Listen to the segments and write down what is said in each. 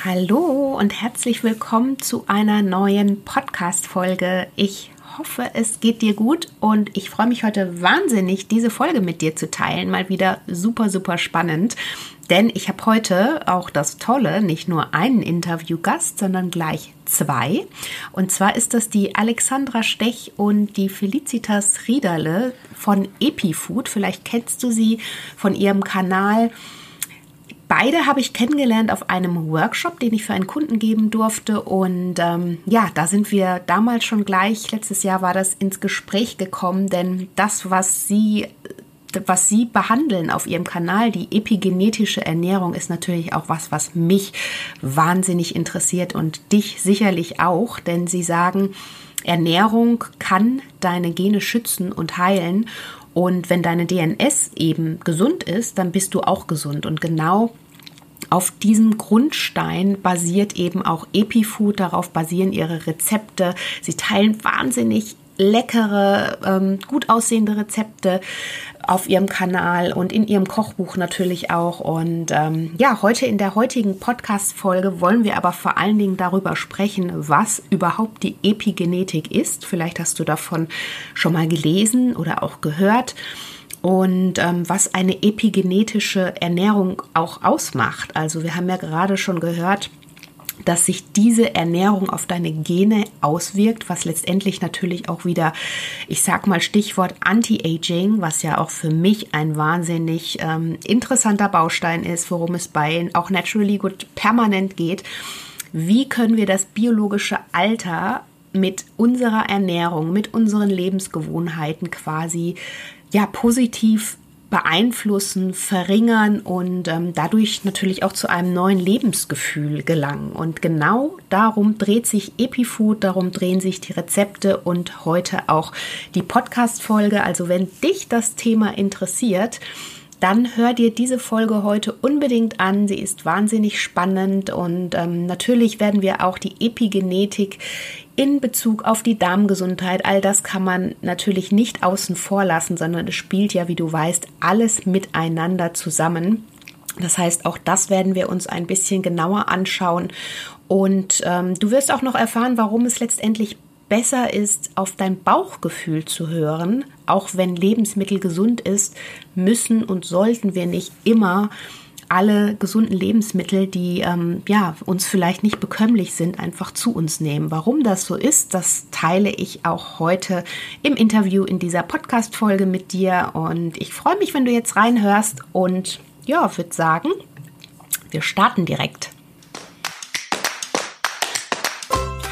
Hallo und herzlich willkommen zu einer neuen Podcast-Folge. Ich hoffe, es geht dir gut und ich freue mich heute wahnsinnig, diese Folge mit dir zu teilen. Mal wieder super, super spannend. Denn ich habe heute auch das Tolle, nicht nur einen Interviewgast, sondern gleich zwei. Und zwar ist das die Alexandra Stech und die Felicitas Riederle von EpiFood. Vielleicht kennst du sie von ihrem Kanal Beide habe ich kennengelernt auf einem Workshop, den ich für einen Kunden geben durfte. Und ähm, ja, da sind wir damals schon gleich, letztes Jahr war das ins Gespräch gekommen, denn das, was sie was Sie behandeln auf Ihrem Kanal, die epigenetische Ernährung, ist natürlich auch was, was mich wahnsinnig interessiert und dich sicherlich auch, denn Sie sagen, Ernährung kann deine Gene schützen und heilen. Und wenn deine DNS eben gesund ist, dann bist du auch gesund. Und genau auf diesem Grundstein basiert eben auch EpiFood, darauf basieren ihre Rezepte. Sie teilen wahnsinnig leckere, ähm, gut aussehende Rezepte auf ihrem Kanal und in ihrem Kochbuch natürlich auch. Und ähm, ja, heute in der heutigen Podcast-Folge wollen wir aber vor allen Dingen darüber sprechen, was überhaupt die Epigenetik ist. Vielleicht hast du davon schon mal gelesen oder auch gehört und ähm, was eine epigenetische Ernährung auch ausmacht. Also wir haben ja gerade schon gehört, dass sich diese Ernährung auf deine Gene auswirkt, was letztendlich natürlich auch wieder, ich sag mal Stichwort Anti-Aging, was ja auch für mich ein wahnsinnig ähm, interessanter Baustein ist, worum es bei auch Naturally Good permanent geht. Wie können wir das biologische Alter mit unserer Ernährung, mit unseren Lebensgewohnheiten quasi ja positiv beeinflussen, verringern und ähm, dadurch natürlich auch zu einem neuen Lebensgefühl gelangen. Und genau darum dreht sich EpiFood, darum drehen sich die Rezepte und heute auch die Podcast-Folge. Also wenn dich das Thema interessiert, dann hör dir diese Folge heute unbedingt an. Sie ist wahnsinnig spannend und ähm, natürlich werden wir auch die Epigenetik in Bezug auf die Darmgesundheit, all das kann man natürlich nicht außen vor lassen, sondern es spielt ja, wie du weißt, alles miteinander zusammen. Das heißt, auch das werden wir uns ein bisschen genauer anschauen. Und ähm, du wirst auch noch erfahren, warum es letztendlich besser ist, auf dein Bauchgefühl zu hören. Auch wenn Lebensmittel gesund ist, müssen und sollten wir nicht immer alle gesunden Lebensmittel, die ähm, ja, uns vielleicht nicht bekömmlich sind, einfach zu uns nehmen. Warum das so ist, das teile ich auch heute im Interview in dieser Podcast-Folge mit dir. Und ich freue mich, wenn du jetzt reinhörst und ja, würde sagen, wir starten direkt.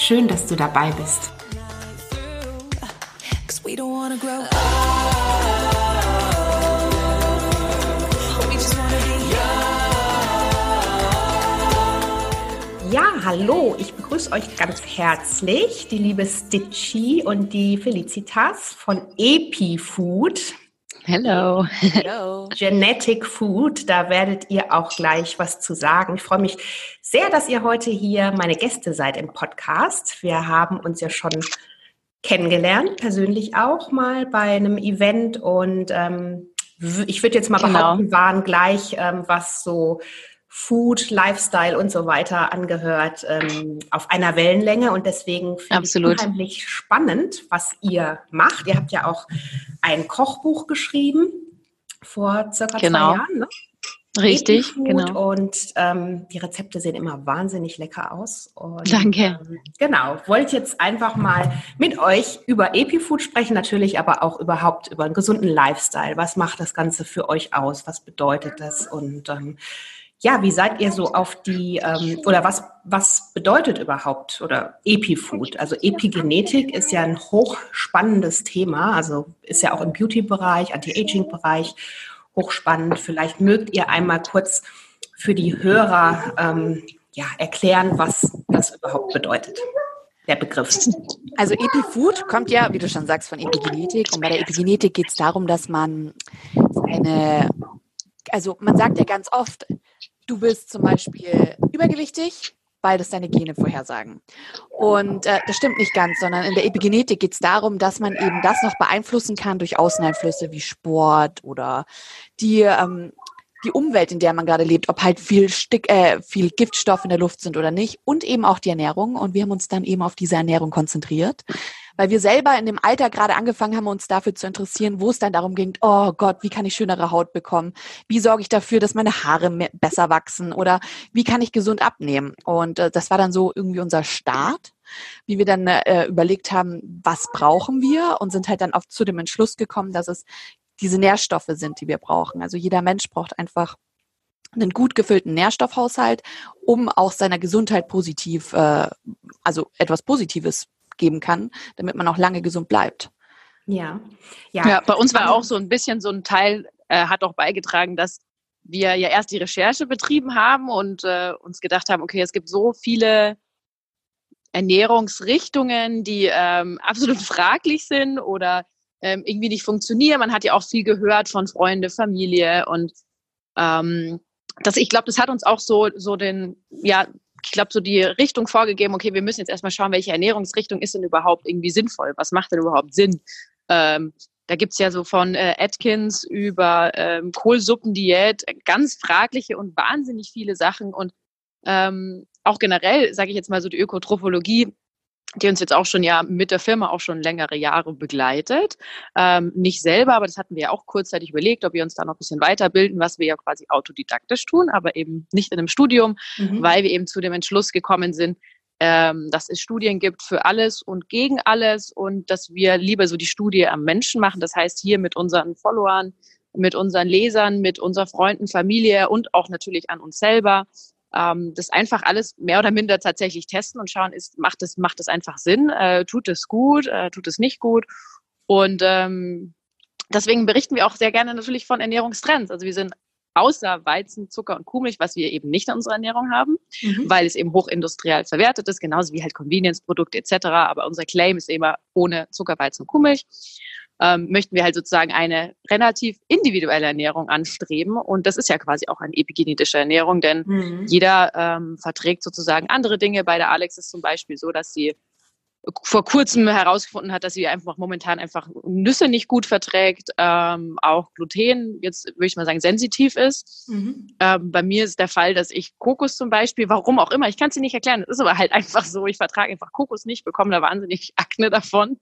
Schön, dass du dabei bist. Ja, hallo, ich begrüße euch ganz herzlich, die liebe Stitchy und die Felicitas von EpiFood. Hello. Hello. Genetic Food, da werdet ihr auch gleich was zu sagen. Ich freue mich sehr, dass ihr heute hier meine Gäste seid im Podcast. Wir haben uns ja schon kennengelernt, persönlich auch mal bei einem Event und ähm, ich würde jetzt mal genau. behaupten, waren gleich, ähm, was so Food, Lifestyle und so weiter angehört, ähm, auf einer Wellenlänge. Und deswegen finde ich es unheimlich spannend, was ihr macht. Ihr habt ja auch ein Kochbuch geschrieben vor circa genau. zwei Jahren. Ne? Richtig, genau. Und ähm, die Rezepte sehen immer wahnsinnig lecker aus. Und, Danke. Ähm, genau, wollte jetzt einfach mal mit euch über Epifood sprechen, natürlich aber auch überhaupt über einen gesunden Lifestyle. Was macht das Ganze für euch aus? Was bedeutet das? Und ähm, ja, wie seid ihr so auf die, ähm, oder was, was bedeutet überhaupt oder Epifood? Also Epigenetik ist ja ein hochspannendes Thema, also ist ja auch im Beauty-Bereich, Anti-Aging-Bereich hochspannend. Vielleicht mögt ihr einmal kurz für die Hörer ähm, ja, erklären, was das überhaupt bedeutet der Begriff? Also Epifood kommt ja, wie du schon sagst, von Epigenetik. Und bei der Epigenetik geht es darum, dass man eine, also man sagt ja ganz oft, du bist zum Beispiel übergewichtig, weil das deine Gene vorhersagen. Und äh, das stimmt nicht ganz, sondern in der Epigenetik geht es darum, dass man eben das noch beeinflussen kann durch Außeneinflüsse wie Sport oder die ähm, die Umwelt, in der man gerade lebt, ob halt viel, Stick, äh, viel Giftstoff in der Luft sind oder nicht und eben auch die Ernährung. Und wir haben uns dann eben auf diese Ernährung konzentriert, weil wir selber in dem Alter gerade angefangen haben, uns dafür zu interessieren, wo es dann darum ging, oh Gott, wie kann ich schönere Haut bekommen? Wie sorge ich dafür, dass meine Haare mehr, besser wachsen? Oder wie kann ich gesund abnehmen? Und äh, das war dann so irgendwie unser Start wie wir dann äh, überlegt haben, was brauchen wir und sind halt dann auch zu dem Entschluss gekommen, dass es diese Nährstoffe sind, die wir brauchen. Also jeder Mensch braucht einfach einen gut gefüllten Nährstoffhaushalt, um auch seiner Gesundheit positiv, äh, also etwas Positives geben kann, damit man auch lange gesund bleibt. Ja, ja. ja bei uns war auch so ein bisschen so ein Teil, äh, hat auch beigetragen, dass wir ja erst die Recherche betrieben haben und äh, uns gedacht haben, okay, es gibt so viele Ernährungsrichtungen, die ähm, absolut fraglich sind oder ähm, irgendwie nicht funktionieren. Man hat ja auch viel gehört von Freunde, Familie und ähm, das, ich glaube, das hat uns auch so, so den, ja, ich glaube, so die Richtung vorgegeben, okay, wir müssen jetzt erstmal schauen, welche Ernährungsrichtung ist denn überhaupt irgendwie sinnvoll? Was macht denn überhaupt Sinn? Ähm, da gibt's ja so von äh, Atkins über ähm, Kohlsuppendiät ganz fragliche und wahnsinnig viele Sachen und ähm, auch generell, sage ich jetzt mal so, die Ökotrophologie die uns jetzt auch schon ja mit der Firma auch schon längere Jahre begleitet. Ähm, nicht selber, aber das hatten wir ja auch kurzzeitig überlegt, ob wir uns da noch ein bisschen weiterbilden, was wir ja quasi autodidaktisch tun, aber eben nicht in einem Studium, mhm. weil wir eben zu dem Entschluss gekommen sind, ähm, dass es Studien gibt für alles und gegen alles und dass wir lieber so die Studie am Menschen machen. Das heißt, hier mit unseren Followern, mit unseren Lesern, mit unseren Freunden, Familie und auch natürlich an uns selber ähm, das einfach alles mehr oder minder tatsächlich testen und schauen, ist, macht es macht es einfach Sinn, äh, tut es gut, äh, tut es nicht gut. Und ähm, deswegen berichten wir auch sehr gerne natürlich von Ernährungstrends. Also wir sind außer Weizen, Zucker und Kuhmilch, was wir eben nicht in unserer Ernährung haben, mhm. weil es eben hochindustriell verwertet ist, genauso wie halt Convenience-Produkte etc. Aber unser Claim ist immer ohne Zucker, Weizen und Kuhmilch ähm, möchten wir halt sozusagen eine relativ individuelle Ernährung anstreben. Und das ist ja quasi auch eine epigenetische Ernährung, denn mhm. jeder ähm, verträgt sozusagen andere Dinge. Bei der Alex ist zum Beispiel so, dass sie vor kurzem herausgefunden hat, dass sie einfach momentan einfach Nüsse nicht gut verträgt, ähm, auch Gluten jetzt würde ich mal sagen sensitiv ist. Mhm. Ähm, bei mir ist der Fall, dass ich Kokos zum Beispiel, warum auch immer, ich kann es dir nicht erklären, es ist aber halt einfach so, ich vertrage einfach Kokos nicht, bekomme da wahnsinnig Akne davon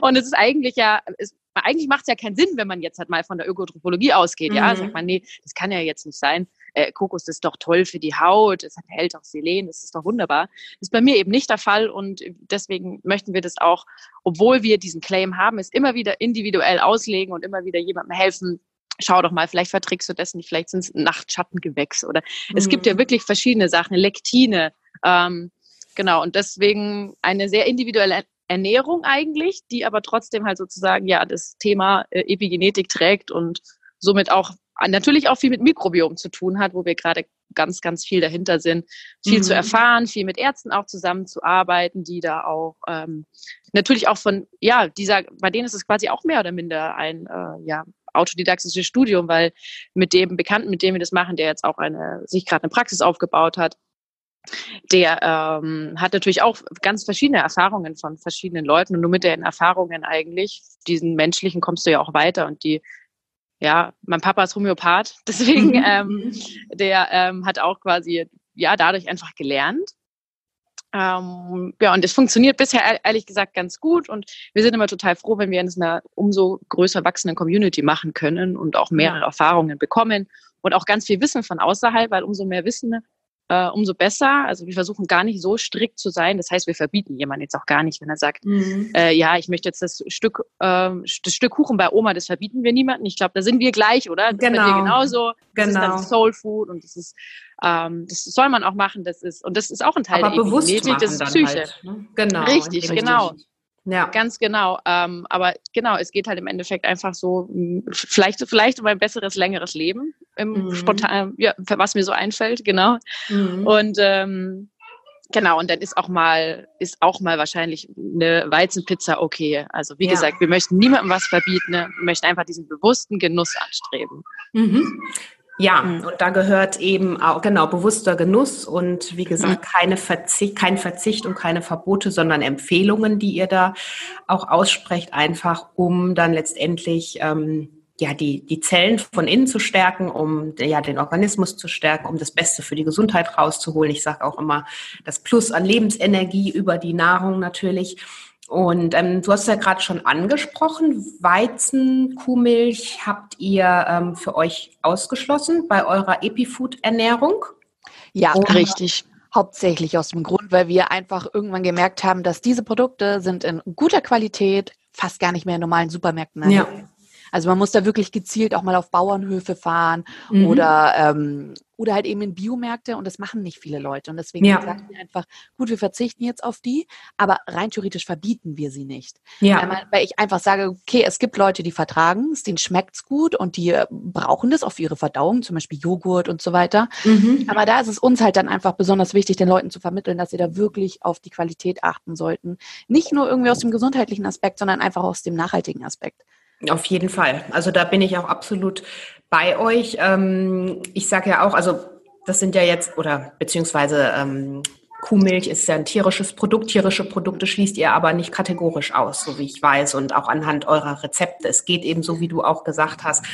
und es ist eigentlich ja, es, eigentlich macht es ja keinen Sinn, wenn man jetzt halt mal von der Ökotropologie ausgeht, mhm. ja, sagt man, nee, das kann ja jetzt nicht sein äh, Kokos ist doch toll für die Haut, es enthält auch Selen, das ist doch wunderbar. Das ist bei mir eben nicht der Fall und deswegen möchten wir das auch, obwohl wir diesen Claim haben, es immer wieder individuell auslegen und immer wieder jemandem helfen, schau doch mal, vielleicht verträgst du das nicht, vielleicht sind es Nachtschattengewächse oder mhm. es gibt ja mhm. wirklich verschiedene Sachen, Lektine, ähm, genau, und deswegen eine sehr individuelle Ernährung eigentlich, die aber trotzdem halt sozusagen ja das Thema äh, Epigenetik trägt und somit auch natürlich auch viel mit Mikrobiom zu tun hat, wo wir gerade ganz, ganz viel dahinter sind, viel mhm. zu erfahren, viel mit Ärzten auch zusammenzuarbeiten, die da auch ähm, natürlich auch von, ja, dieser, bei denen ist es quasi auch mehr oder minder ein, äh, ja, autodidaktisches Studium, weil mit dem Bekannten, mit dem wir das machen, der jetzt auch eine, sich gerade eine Praxis aufgebaut hat, der ähm, hat natürlich auch ganz verschiedene Erfahrungen von verschiedenen Leuten. Und nur mit den Erfahrungen eigentlich, diesen menschlichen kommst du ja auch weiter. Und die ja, mein Papa ist Homöopath, deswegen mhm. ähm, der ähm, hat auch quasi ja dadurch einfach gelernt. Ähm, ja, und es funktioniert bisher ehrlich gesagt ganz gut und wir sind immer total froh, wenn wir in einer umso größer wachsenden Community machen können und auch mehrere ja. Erfahrungen bekommen und auch ganz viel Wissen von außerhalb, weil umso mehr Wissen äh, umso besser. Also wir versuchen gar nicht so strikt zu sein. Das heißt, wir verbieten jemanden jetzt auch gar nicht, wenn er sagt, mhm. äh, ja, ich möchte jetzt das Stück, äh, das Stück Kuchen bei Oma, das verbieten wir niemanden. Ich glaube, da sind wir gleich, oder? Das genau. Genauso. Das genau. ist dann Soul Food und das ist, ähm, das soll man auch machen. Das ist und das ist auch ein Teil Aber der bewusst Epigenetik, das ist Psyche. Halt, ne? Genau. Richtig, genau. Ja. Ganz genau. Ähm, aber genau, es geht halt im Endeffekt einfach so, vielleicht, vielleicht um ein besseres, längeres Leben, im mhm. spontan, ja, was mir so einfällt, genau. Mhm. Und ähm, genau, und dann ist auch mal, ist auch mal wahrscheinlich eine Weizenpizza okay. Also wie ja. gesagt, wir möchten niemandem was verbieten, ne? wir möchten einfach diesen bewussten Genuss anstreben. Mhm. Ja, mhm. und da gehört eben auch, genau, bewusster Genuss und wie gesagt, mhm. keine Verzicht, kein Verzicht und keine Verbote, sondern Empfehlungen, die ihr da auch aussprecht, einfach um dann letztendlich ähm, ja, die, die Zellen von innen zu stärken, um ja, den Organismus zu stärken, um das Beste für die Gesundheit rauszuholen. Ich sage auch immer das Plus an Lebensenergie über die Nahrung natürlich. Und ähm, du hast ja gerade schon angesprochen, Weizen, Kuhmilch habt ihr ähm, für euch ausgeschlossen bei eurer Epifood-Ernährung? Ja, Und richtig. Hauptsächlich aus dem Grund, weil wir einfach irgendwann gemerkt haben, dass diese Produkte sind in guter Qualität fast gar nicht mehr in normalen Supermärkten. Ja. Also man muss da wirklich gezielt auch mal auf Bauernhöfe fahren mhm. oder, ähm, oder halt eben in Biomärkte und das machen nicht viele Leute. Und deswegen ja. sagen wir einfach, gut, wir verzichten jetzt auf die, aber rein theoretisch verbieten wir sie nicht. Ja. Weil, man, weil ich einfach sage, okay, es gibt Leute, die vertragen es, denen schmeckt's gut und die äh, brauchen das auch für ihre Verdauung, zum Beispiel Joghurt und so weiter. Mhm. Aber da ist es uns halt dann einfach besonders wichtig, den Leuten zu vermitteln, dass sie da wirklich auf die Qualität achten sollten. Nicht nur irgendwie aus dem gesundheitlichen Aspekt, sondern einfach aus dem nachhaltigen Aspekt. Auf jeden Fall. Also da bin ich auch absolut bei euch. Ähm, ich sage ja auch, also das sind ja jetzt, oder beziehungsweise ähm, Kuhmilch ist ja ein tierisches Produkt. Tierische Produkte schließt ihr aber nicht kategorisch aus, so wie ich weiß, und auch anhand eurer Rezepte. Es geht eben so, wie du auch gesagt hast,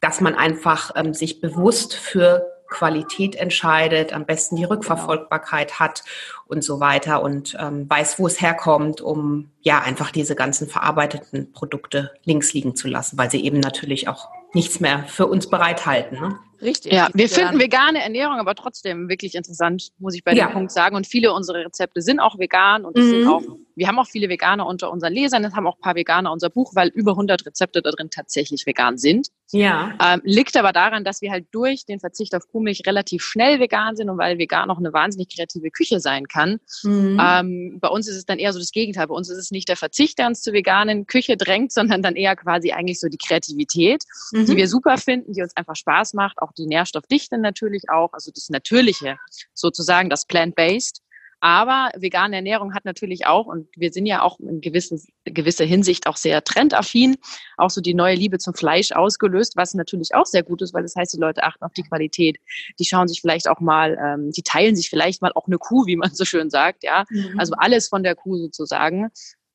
dass man einfach ähm, sich bewusst für Qualität entscheidet, am besten die Rückverfolgbarkeit hat und so weiter und ähm, weiß, wo es herkommt, um ja einfach diese ganzen verarbeiteten Produkte links liegen zu lassen, weil sie eben natürlich auch nichts mehr für uns bereithalten. Ne? Richtig. Ja, wir finden vegane Ernährung aber trotzdem wirklich interessant, muss ich bei ja. dem Punkt sagen. Und viele unserer Rezepte sind auch vegan und mhm. sind auch, wir haben auch viele Veganer unter unseren Lesern, es haben auch ein paar Veganer unser Buch, weil über 100 Rezepte da drin tatsächlich vegan sind. Ja. Ähm, liegt aber daran, dass wir halt durch den Verzicht auf Kuhmilch relativ schnell vegan sind und weil vegan auch eine wahnsinnig kreative Küche sein kann. Mhm. Ähm, bei uns ist es dann eher so das Gegenteil. Bei uns ist es nicht der Verzicht, der uns zur veganen Küche drängt, sondern dann eher quasi eigentlich so die Kreativität, mhm. die wir super finden, die uns einfach Spaß macht, auch die Nährstoffdichte natürlich auch, also das Natürliche sozusagen, das Plant-Based. Aber vegane Ernährung hat natürlich auch, und wir sind ja auch in gewissen, gewisser Hinsicht auch sehr trendaffin, auch so die neue Liebe zum Fleisch ausgelöst, was natürlich auch sehr gut ist, weil das heißt, die Leute achten auf die Qualität. Die schauen sich vielleicht auch mal, ähm, die teilen sich vielleicht mal auch eine Kuh, wie man so schön sagt, ja. Mhm. Also alles von der Kuh sozusagen.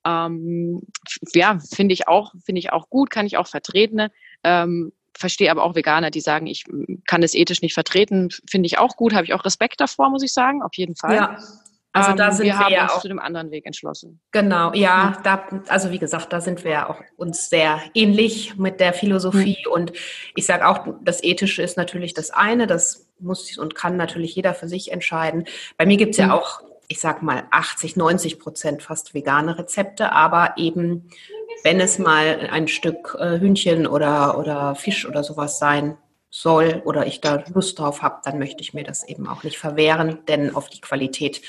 Ähm, ja, finde ich auch, finde ich auch gut, kann ich auch vertreten. Ähm, verstehe aber auch Veganer, die sagen, ich kann das ethisch nicht vertreten, finde ich auch gut, habe ich auch Respekt davor, muss ich sagen, auf jeden Fall. Ja. Also da ähm, sind wir, wir haben ja uns auch zu dem anderen Weg entschlossen. Genau, ja, mhm. da, also wie gesagt, da sind wir ja auch uns sehr ähnlich mit der Philosophie. Mhm. Und ich sage auch, das Ethische ist natürlich das eine, das muss und kann natürlich jeder für sich entscheiden. Bei mir gibt es mhm. ja auch, ich sag mal, 80, 90 Prozent fast vegane Rezepte, aber eben wenn es mal ein Stück äh, Hühnchen oder, oder Fisch oder sowas sein soll oder ich da Lust drauf habe, dann möchte ich mir das eben auch nicht verwehren, denn auf die Qualität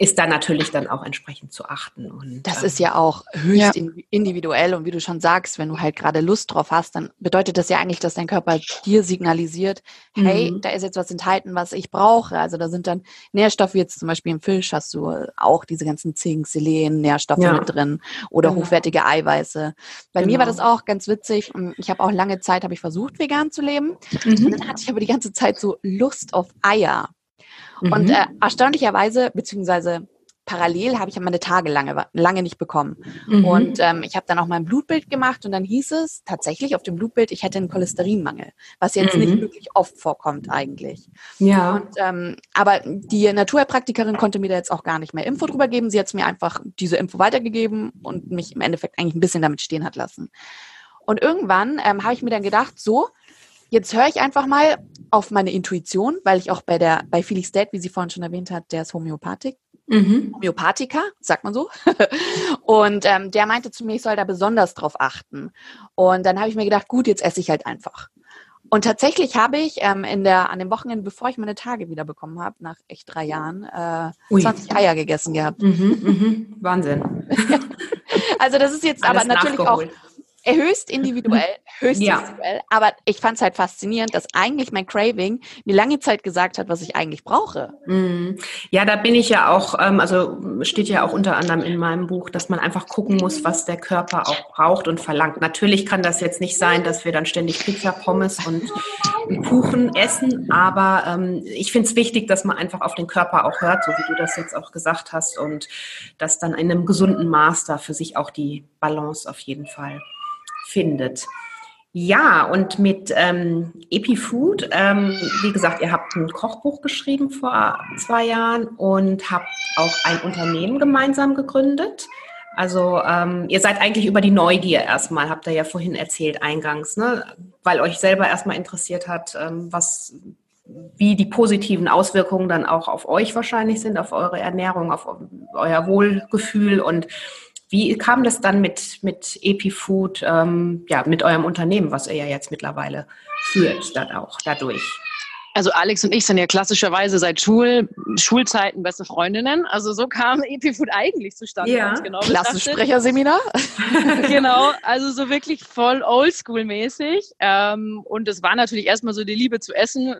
ist da natürlich dann auch entsprechend zu achten. Und, das ähm, ist ja auch höchst ja. individuell und wie du schon sagst, wenn du halt gerade Lust drauf hast, dann bedeutet das ja eigentlich, dass dein Körper dir signalisiert, hey, mhm. da ist jetzt was enthalten, was ich brauche. Also da sind dann Nährstoffe, jetzt zum Beispiel im Fisch hast du auch diese ganzen Zink, Selen, Nährstoffe ja. mit drin oder genau. hochwertige Eiweiße. Bei genau. mir war das auch ganz witzig. Ich habe auch lange Zeit, habe ich versucht, vegan zu leben. Mhm. Und dann hatte ich aber die ganze Zeit so Lust auf Eier. Mhm. Und äh, erstaunlicherweise, beziehungsweise parallel habe ich ja meine Tage lange, lange nicht bekommen. Mhm. Und ähm, ich habe dann auch mein Blutbild gemacht und dann hieß es tatsächlich auf dem Blutbild, ich hätte einen Cholesterinmangel, was jetzt mhm. nicht wirklich oft vorkommt eigentlich. Ja. Und, ähm, aber die Naturheilpraktikerin konnte mir da jetzt auch gar nicht mehr Info drüber geben. Sie hat mir einfach diese Info weitergegeben und mich im Endeffekt eigentlich ein bisschen damit stehen hat lassen. Und irgendwann ähm, habe ich mir dann gedacht, so, Jetzt höre ich einfach mal auf meine Intuition, weil ich auch bei der, bei Felix Dad, wie sie vorhin schon erwähnt hat, der ist Homöopathik. Mhm. Homöopathiker, sagt man so. und ähm, der meinte zu mir, ich soll da besonders drauf achten. Und dann habe ich mir gedacht, gut, jetzt esse ich halt einfach. Und tatsächlich habe ich ähm, in der, an dem Wochenende, bevor ich meine Tage wieder bekommen habe, nach echt drei Jahren, äh, 20 Eier gegessen gehabt. Mhm, mhm. Wahnsinn. Also das ist jetzt Alles aber natürlich auch höchst individuell, höchst ja. individuell. Aber ich fand es halt faszinierend, dass eigentlich mein Craving mir lange Zeit gesagt hat, was ich eigentlich brauche. Mhm. Ja, da bin ich ja auch, ähm, also steht ja auch unter anderem in meinem Buch, dass man einfach gucken muss, was der Körper auch braucht und verlangt. Natürlich kann das jetzt nicht sein, dass wir dann ständig Pizza, Pommes und, Kuchen essen, aber ähm, ich finde es wichtig, dass man einfach auf den Körper auch hört, so wie du das jetzt auch gesagt hast, und dass dann in einem gesunden Maß da für sich auch die Balance auf jeden Fall findet. Ja, und mit ähm, EpiFood, ähm, wie gesagt, ihr habt ein Kochbuch geschrieben vor zwei Jahren und habt auch ein Unternehmen gemeinsam gegründet. Also ähm, ihr seid eigentlich über die Neugier erstmal, habt ihr ja vorhin erzählt eingangs, ne? weil euch selber erstmal interessiert hat, ähm, was, wie die positiven Auswirkungen dann auch auf euch wahrscheinlich sind, auf eure Ernährung, auf euer Wohlgefühl und wie kam das dann mit, mit EpiFood, ähm, ja, mit eurem Unternehmen, was ihr ja jetzt mittlerweile führt, dann auch dadurch? Also Alex und ich sind ja klassischerweise seit Schul Schulzeiten beste Freundinnen. Also so kam EpiFood eigentlich zustande. Ja, genau Klassensprecherseminar. genau, also so wirklich voll oldschool-mäßig. Ähm, und es war natürlich erstmal so die Liebe zu essen,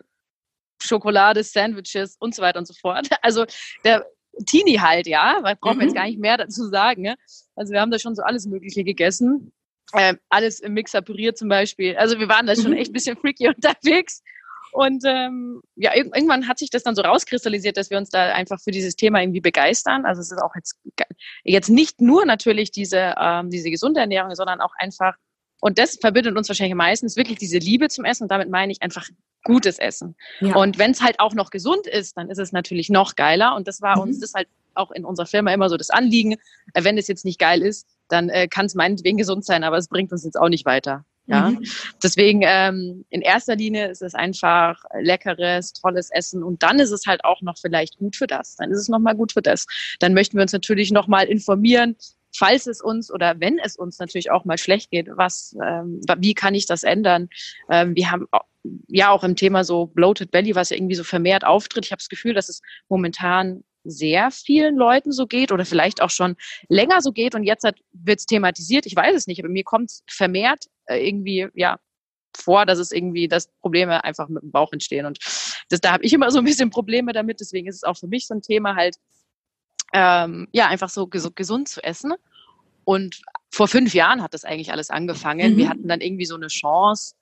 Schokolade, Sandwiches und so weiter und so fort. Also der Teenie halt, ja, weil brauchen wir jetzt mhm. gar nicht mehr dazu sagen. Ne? Also wir haben da schon so alles Mögliche gegessen. Ähm, alles im Mixer püriert zum Beispiel. Also wir waren da schon mhm. echt ein bisschen freaky unterwegs. Und ähm, ja, irgendwann hat sich das dann so rauskristallisiert, dass wir uns da einfach für dieses Thema irgendwie begeistern. Also es ist auch jetzt, jetzt nicht nur natürlich diese, ähm, diese gesunde Ernährung, sondern auch einfach und das verbindet uns wahrscheinlich meistens wirklich diese Liebe zum Essen. Und damit meine ich einfach gutes Essen. Ja. Und wenn es halt auch noch gesund ist, dann ist es natürlich noch geiler. Und das war mhm. uns das halt auch in unserer Firma immer so das Anliegen. Äh, wenn es jetzt nicht geil ist, dann äh, kann es meinetwegen gesund sein, aber es bringt uns jetzt auch nicht weiter. Ja, mhm. deswegen ähm, in erster Linie ist es einfach leckeres, tolles Essen und dann ist es halt auch noch vielleicht gut für das. Dann ist es nochmal gut für das. Dann möchten wir uns natürlich nochmal informieren, falls es uns oder wenn es uns natürlich auch mal schlecht geht, was, ähm, wie kann ich das ändern? Ähm, wir haben ja auch im Thema so bloated belly, was ja irgendwie so vermehrt auftritt. Ich habe das Gefühl, dass es momentan sehr vielen Leuten so geht oder vielleicht auch schon länger so geht und jetzt wird es thematisiert. Ich weiß es nicht, aber mir kommt vermehrt äh, irgendwie ja vor, dass es irgendwie, dass Probleme einfach mit dem Bauch entstehen und das, da habe ich immer so ein bisschen Probleme damit. Deswegen ist es auch für mich so ein Thema halt ähm, ja, einfach so ges gesund zu essen. Und vor fünf Jahren hat das eigentlich alles angefangen. Mhm. Wir hatten dann irgendwie so eine Chance,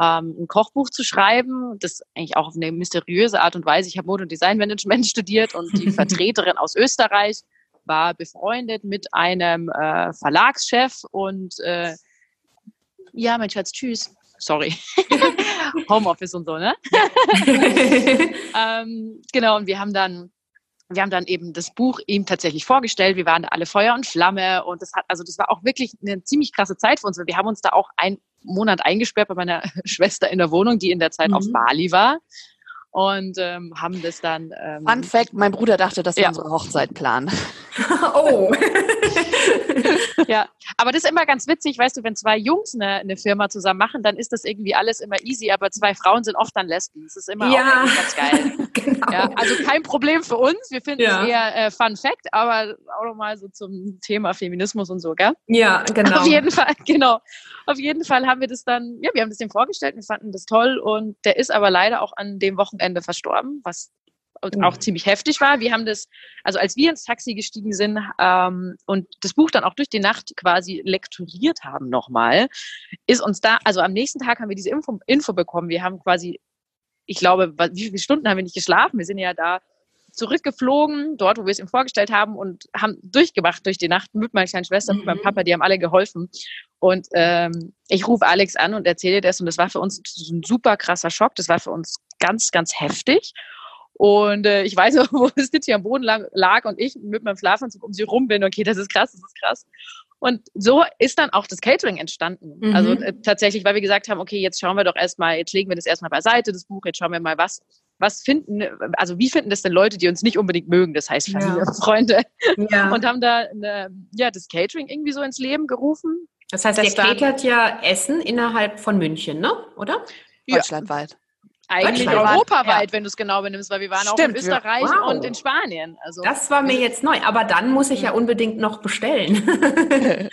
ähm, ein Kochbuch zu schreiben. Das eigentlich auch auf eine mysteriöse Art und Weise. Ich habe Mode- und Designmanagement studiert und die Vertreterin aus Österreich war befreundet mit einem äh, Verlagschef und äh, ja, mein Schatz, tschüss. Sorry. Homeoffice und so, ne? ähm, genau, und wir haben dann wir haben dann eben das Buch ihm tatsächlich vorgestellt. Wir waren da alle Feuer und Flamme und das hat, also das war auch wirklich eine ziemlich krasse Zeit für uns. Wir haben uns da auch einen Monat eingesperrt bei meiner Schwester in der Wohnung, die in der Zeit mhm. auf Bali war und ähm, haben das dann. Ähm, Fun Fact: Mein Bruder dachte, dass wir ja. unsere Hochzeit planen. oh. ja, aber das ist immer ganz witzig, weißt du, wenn zwei Jungs eine, eine, Firma zusammen machen, dann ist das irgendwie alles immer easy, aber zwei Frauen sind oft dann Lesben. Das ist immer ja. auch ganz geil. genau. ja, also kein Problem für uns. Wir finden ja. es eher äh, Fun Fact, aber auch nochmal so zum Thema Feminismus und so, gell? Ja, genau. Auf jeden Fall, genau. Auf jeden Fall haben wir das dann, ja, wir haben das dem vorgestellt, wir fanden das toll und der ist aber leider auch an dem Wochenende verstorben, was auch mhm. ziemlich heftig war. Wir haben das, also als wir ins Taxi gestiegen sind ähm, und das Buch dann auch durch die Nacht quasi lektoriert haben nochmal, ist uns da, also am nächsten Tag haben wir diese Info, Info bekommen. Wir haben quasi, ich glaube, wie viele Stunden haben wir nicht geschlafen? Wir sind ja da zurückgeflogen, dort, wo wir es ihm vorgestellt haben und haben durchgemacht durch die Nacht mit meiner kleinen Schwester, mhm. mit meinem mhm. Papa, die haben alle geholfen. Und ähm, ich rufe Alex an und erzähle das und das war für uns ein super krasser Schock. Das war für uns ganz, ganz heftig. Und äh, ich weiß noch, wo Stitchy am Boden lag, lag und ich mit meinem Schlafanzug um sie rum bin. Okay, das ist krass, das ist krass. Und so ist dann auch das Catering entstanden. Mhm. Also äh, tatsächlich, weil wir gesagt haben, okay, jetzt schauen wir doch erstmal, jetzt legen wir das erstmal beiseite, das Buch, jetzt schauen wir mal, was, was finden, also wie finden das denn Leute, die uns nicht unbedingt mögen, das heißt Familie ja. und Freunde. Ja. Und haben da eine, ja, das Catering irgendwie so ins Leben gerufen. Das heißt, ihr catert ja Essen innerhalb von München, ne? Oder? Deutschlandweit. Eigentlich europaweit, ja. wenn du es genau benimmst, weil wir waren Stimmt, auch in Österreich wow. und in Spanien. Also, das war mir jetzt neu, aber dann muss ich ja mhm. unbedingt noch bestellen.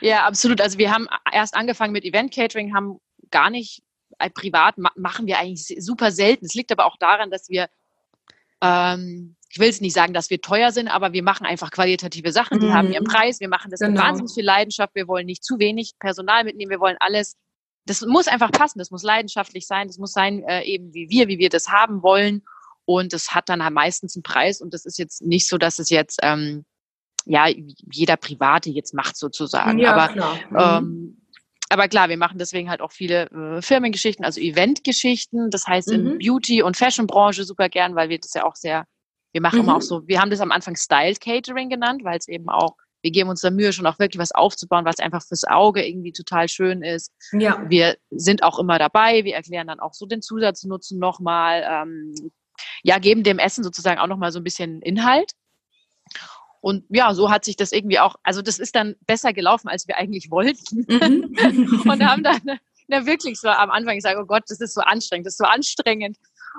ja, absolut. Also wir haben erst angefangen mit Event Catering, haben gar nicht äh, privat machen wir eigentlich super selten. Es liegt aber auch daran, dass wir ähm, ich will es nicht sagen, dass wir teuer sind, aber wir machen einfach qualitative Sachen. Die mhm. haben ihren Preis. Wir machen das genau. mit wahnsinnig viel Leidenschaft. Wir wollen nicht zu wenig Personal mitnehmen. Wir wollen alles. Das muss einfach passen. Das muss leidenschaftlich sein. Das muss sein, äh, eben wie wir, wie wir das haben wollen. Und es hat dann halt meistens einen Preis. Und das ist jetzt nicht so, dass es jetzt, ähm, ja, jeder Private jetzt macht sozusagen. Ja, aber, klar. Mhm. Ähm, aber klar, wir machen deswegen halt auch viele äh, Firmengeschichten, also Eventgeschichten. Das heißt mhm. in Beauty- und Fashion-Branche super gern, weil wir das ja auch sehr wir machen mhm. immer auch so, wir haben das am Anfang Styled Catering genannt, weil es eben auch, wir geben uns da Mühe, schon auch wirklich was aufzubauen, was einfach fürs Auge irgendwie total schön ist. Ja. Wir sind auch immer dabei, wir erklären dann auch so den Zusatznutzen nochmal, ähm, ja, geben dem Essen sozusagen auch nochmal so ein bisschen Inhalt. Und ja, so hat sich das irgendwie auch, also das ist dann besser gelaufen, als wir eigentlich wollten. Mhm. und haben dann, na wirklich so am Anfang gesagt, oh Gott, das ist so anstrengend, das ist so anstrengend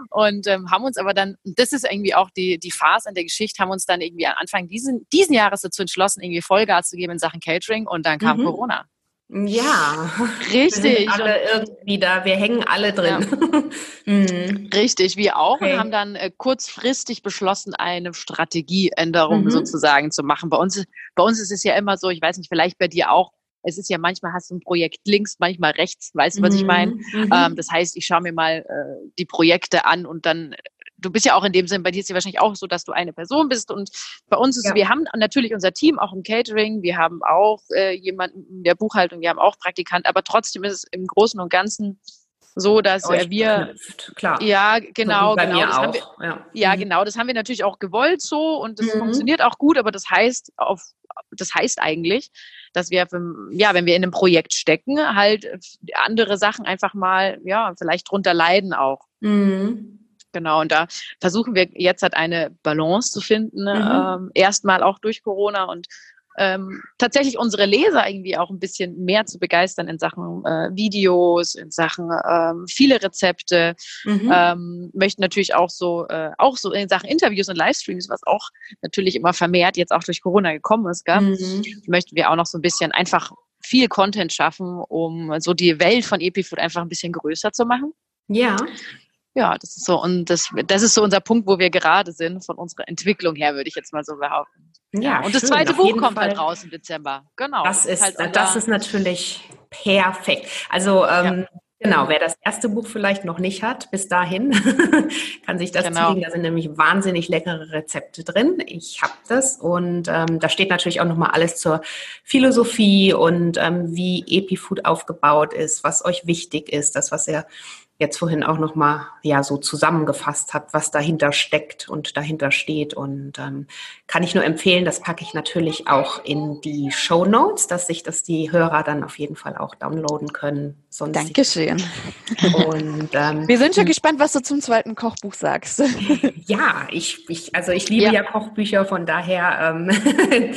und ähm, haben uns aber dann, das ist irgendwie auch die, die Phase in der Geschichte, haben uns dann irgendwie am Anfang diesen, diesen Jahres dazu entschlossen, irgendwie Vollgas zu geben in Sachen Catering und dann kam mhm. Corona. Ja, richtig. Wir alle irgendwie da, wir hängen alle drin. Ja. mhm. Richtig, wir auch okay. und haben dann äh, kurzfristig beschlossen, eine Strategieänderung mhm. sozusagen zu machen. Bei uns, bei uns ist es ja immer so, ich weiß nicht, vielleicht bei dir auch, es ist ja manchmal hast du ein Projekt links, manchmal rechts, weißt du, was ich meine? Mhm. mhm. Ähm, das heißt, ich schaue mir mal äh, die Projekte an und dann du bist ja auch in dem Sinn, bei dir ist ja wahrscheinlich auch so, dass du eine Person bist und bei uns ist, ja. wir haben natürlich unser Team auch im Catering, wir haben auch äh, jemanden in der Buchhaltung, wir haben auch Praktikant, aber trotzdem ist es im Großen und Ganzen so, dass äh, wir klar ja genau so bei genau das haben wir, ja, ja mhm. genau das haben wir natürlich auch gewollt so und das mhm. funktioniert auch gut, aber das heißt auf das heißt eigentlich, dass wir, ja, wenn wir in einem Projekt stecken, halt andere Sachen einfach mal, ja, vielleicht drunter leiden auch. Mhm. Genau, und da versuchen wir jetzt halt eine Balance zu finden, mhm. ähm, erstmal auch durch Corona und ähm, tatsächlich unsere Leser irgendwie auch ein bisschen mehr zu begeistern in Sachen äh, Videos, in Sachen ähm, viele Rezepte, mhm. ähm, möchten natürlich auch so, äh, auch so in Sachen Interviews und Livestreams, was auch natürlich immer vermehrt jetzt auch durch Corona gekommen ist, gell? Mhm. möchten wir auch noch so ein bisschen einfach viel Content schaffen, um so die Welt von Epifood einfach ein bisschen größer zu machen. Ja. Ja, das ist so. Und das, das ist so unser Punkt, wo wir gerade sind, von unserer Entwicklung her, würde ich jetzt mal so behaupten. Ja, und das zweite Buch kommt Fall. halt raus im Dezember. Genau. Das, ist, halt das ist natürlich perfekt. Also ähm, ja. Genau, wer das erste Buch vielleicht noch nicht hat, bis dahin kann sich das genau. ziehen. Da sind nämlich wahnsinnig leckere Rezepte drin. Ich habe das und ähm, da steht natürlich auch nochmal alles zur Philosophie und ähm, wie Epifood aufgebaut ist, was euch wichtig ist, das, was ihr jetzt vorhin auch noch mal ja so zusammengefasst habt, was dahinter steckt und dahinter steht und ähm, kann ich nur empfehlen, das packe ich natürlich auch in die Show Notes, dass sich das die Hörer dann auf jeden Fall auch downloaden können. Sonst Dankeschön. Und ähm, wir sind schon gespannt, was du zum zweiten Kochbuch sagst. ja, ich, ich also ich liebe ja, ja Kochbücher, von daher ähm,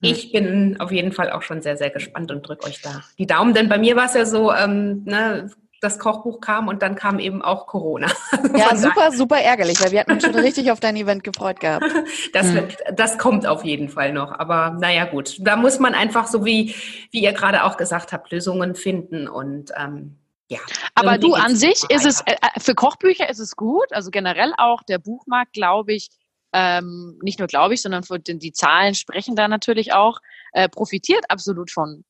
ich bin auf jeden Fall auch schon sehr, sehr gespannt und drücke euch da die Daumen, denn bei mir war es ja so, ähm, ne, das Kochbuch kam und dann kam eben auch Corona. Ja, super, super ärgerlich, weil wir hatten uns schon richtig auf dein Event gefreut gehabt. Das, wird, das kommt auf jeden Fall noch. Aber naja, gut. Da muss man einfach, so wie, wie ihr gerade auch gesagt habt, Lösungen finden und ähm, ja. Aber du, an sich ist es, äh, äh, für Kochbücher ist es gut. Also generell auch der Buchmarkt, glaube ich, ähm, nicht nur glaube ich, sondern die Zahlen sprechen da natürlich auch, äh, profitiert absolut von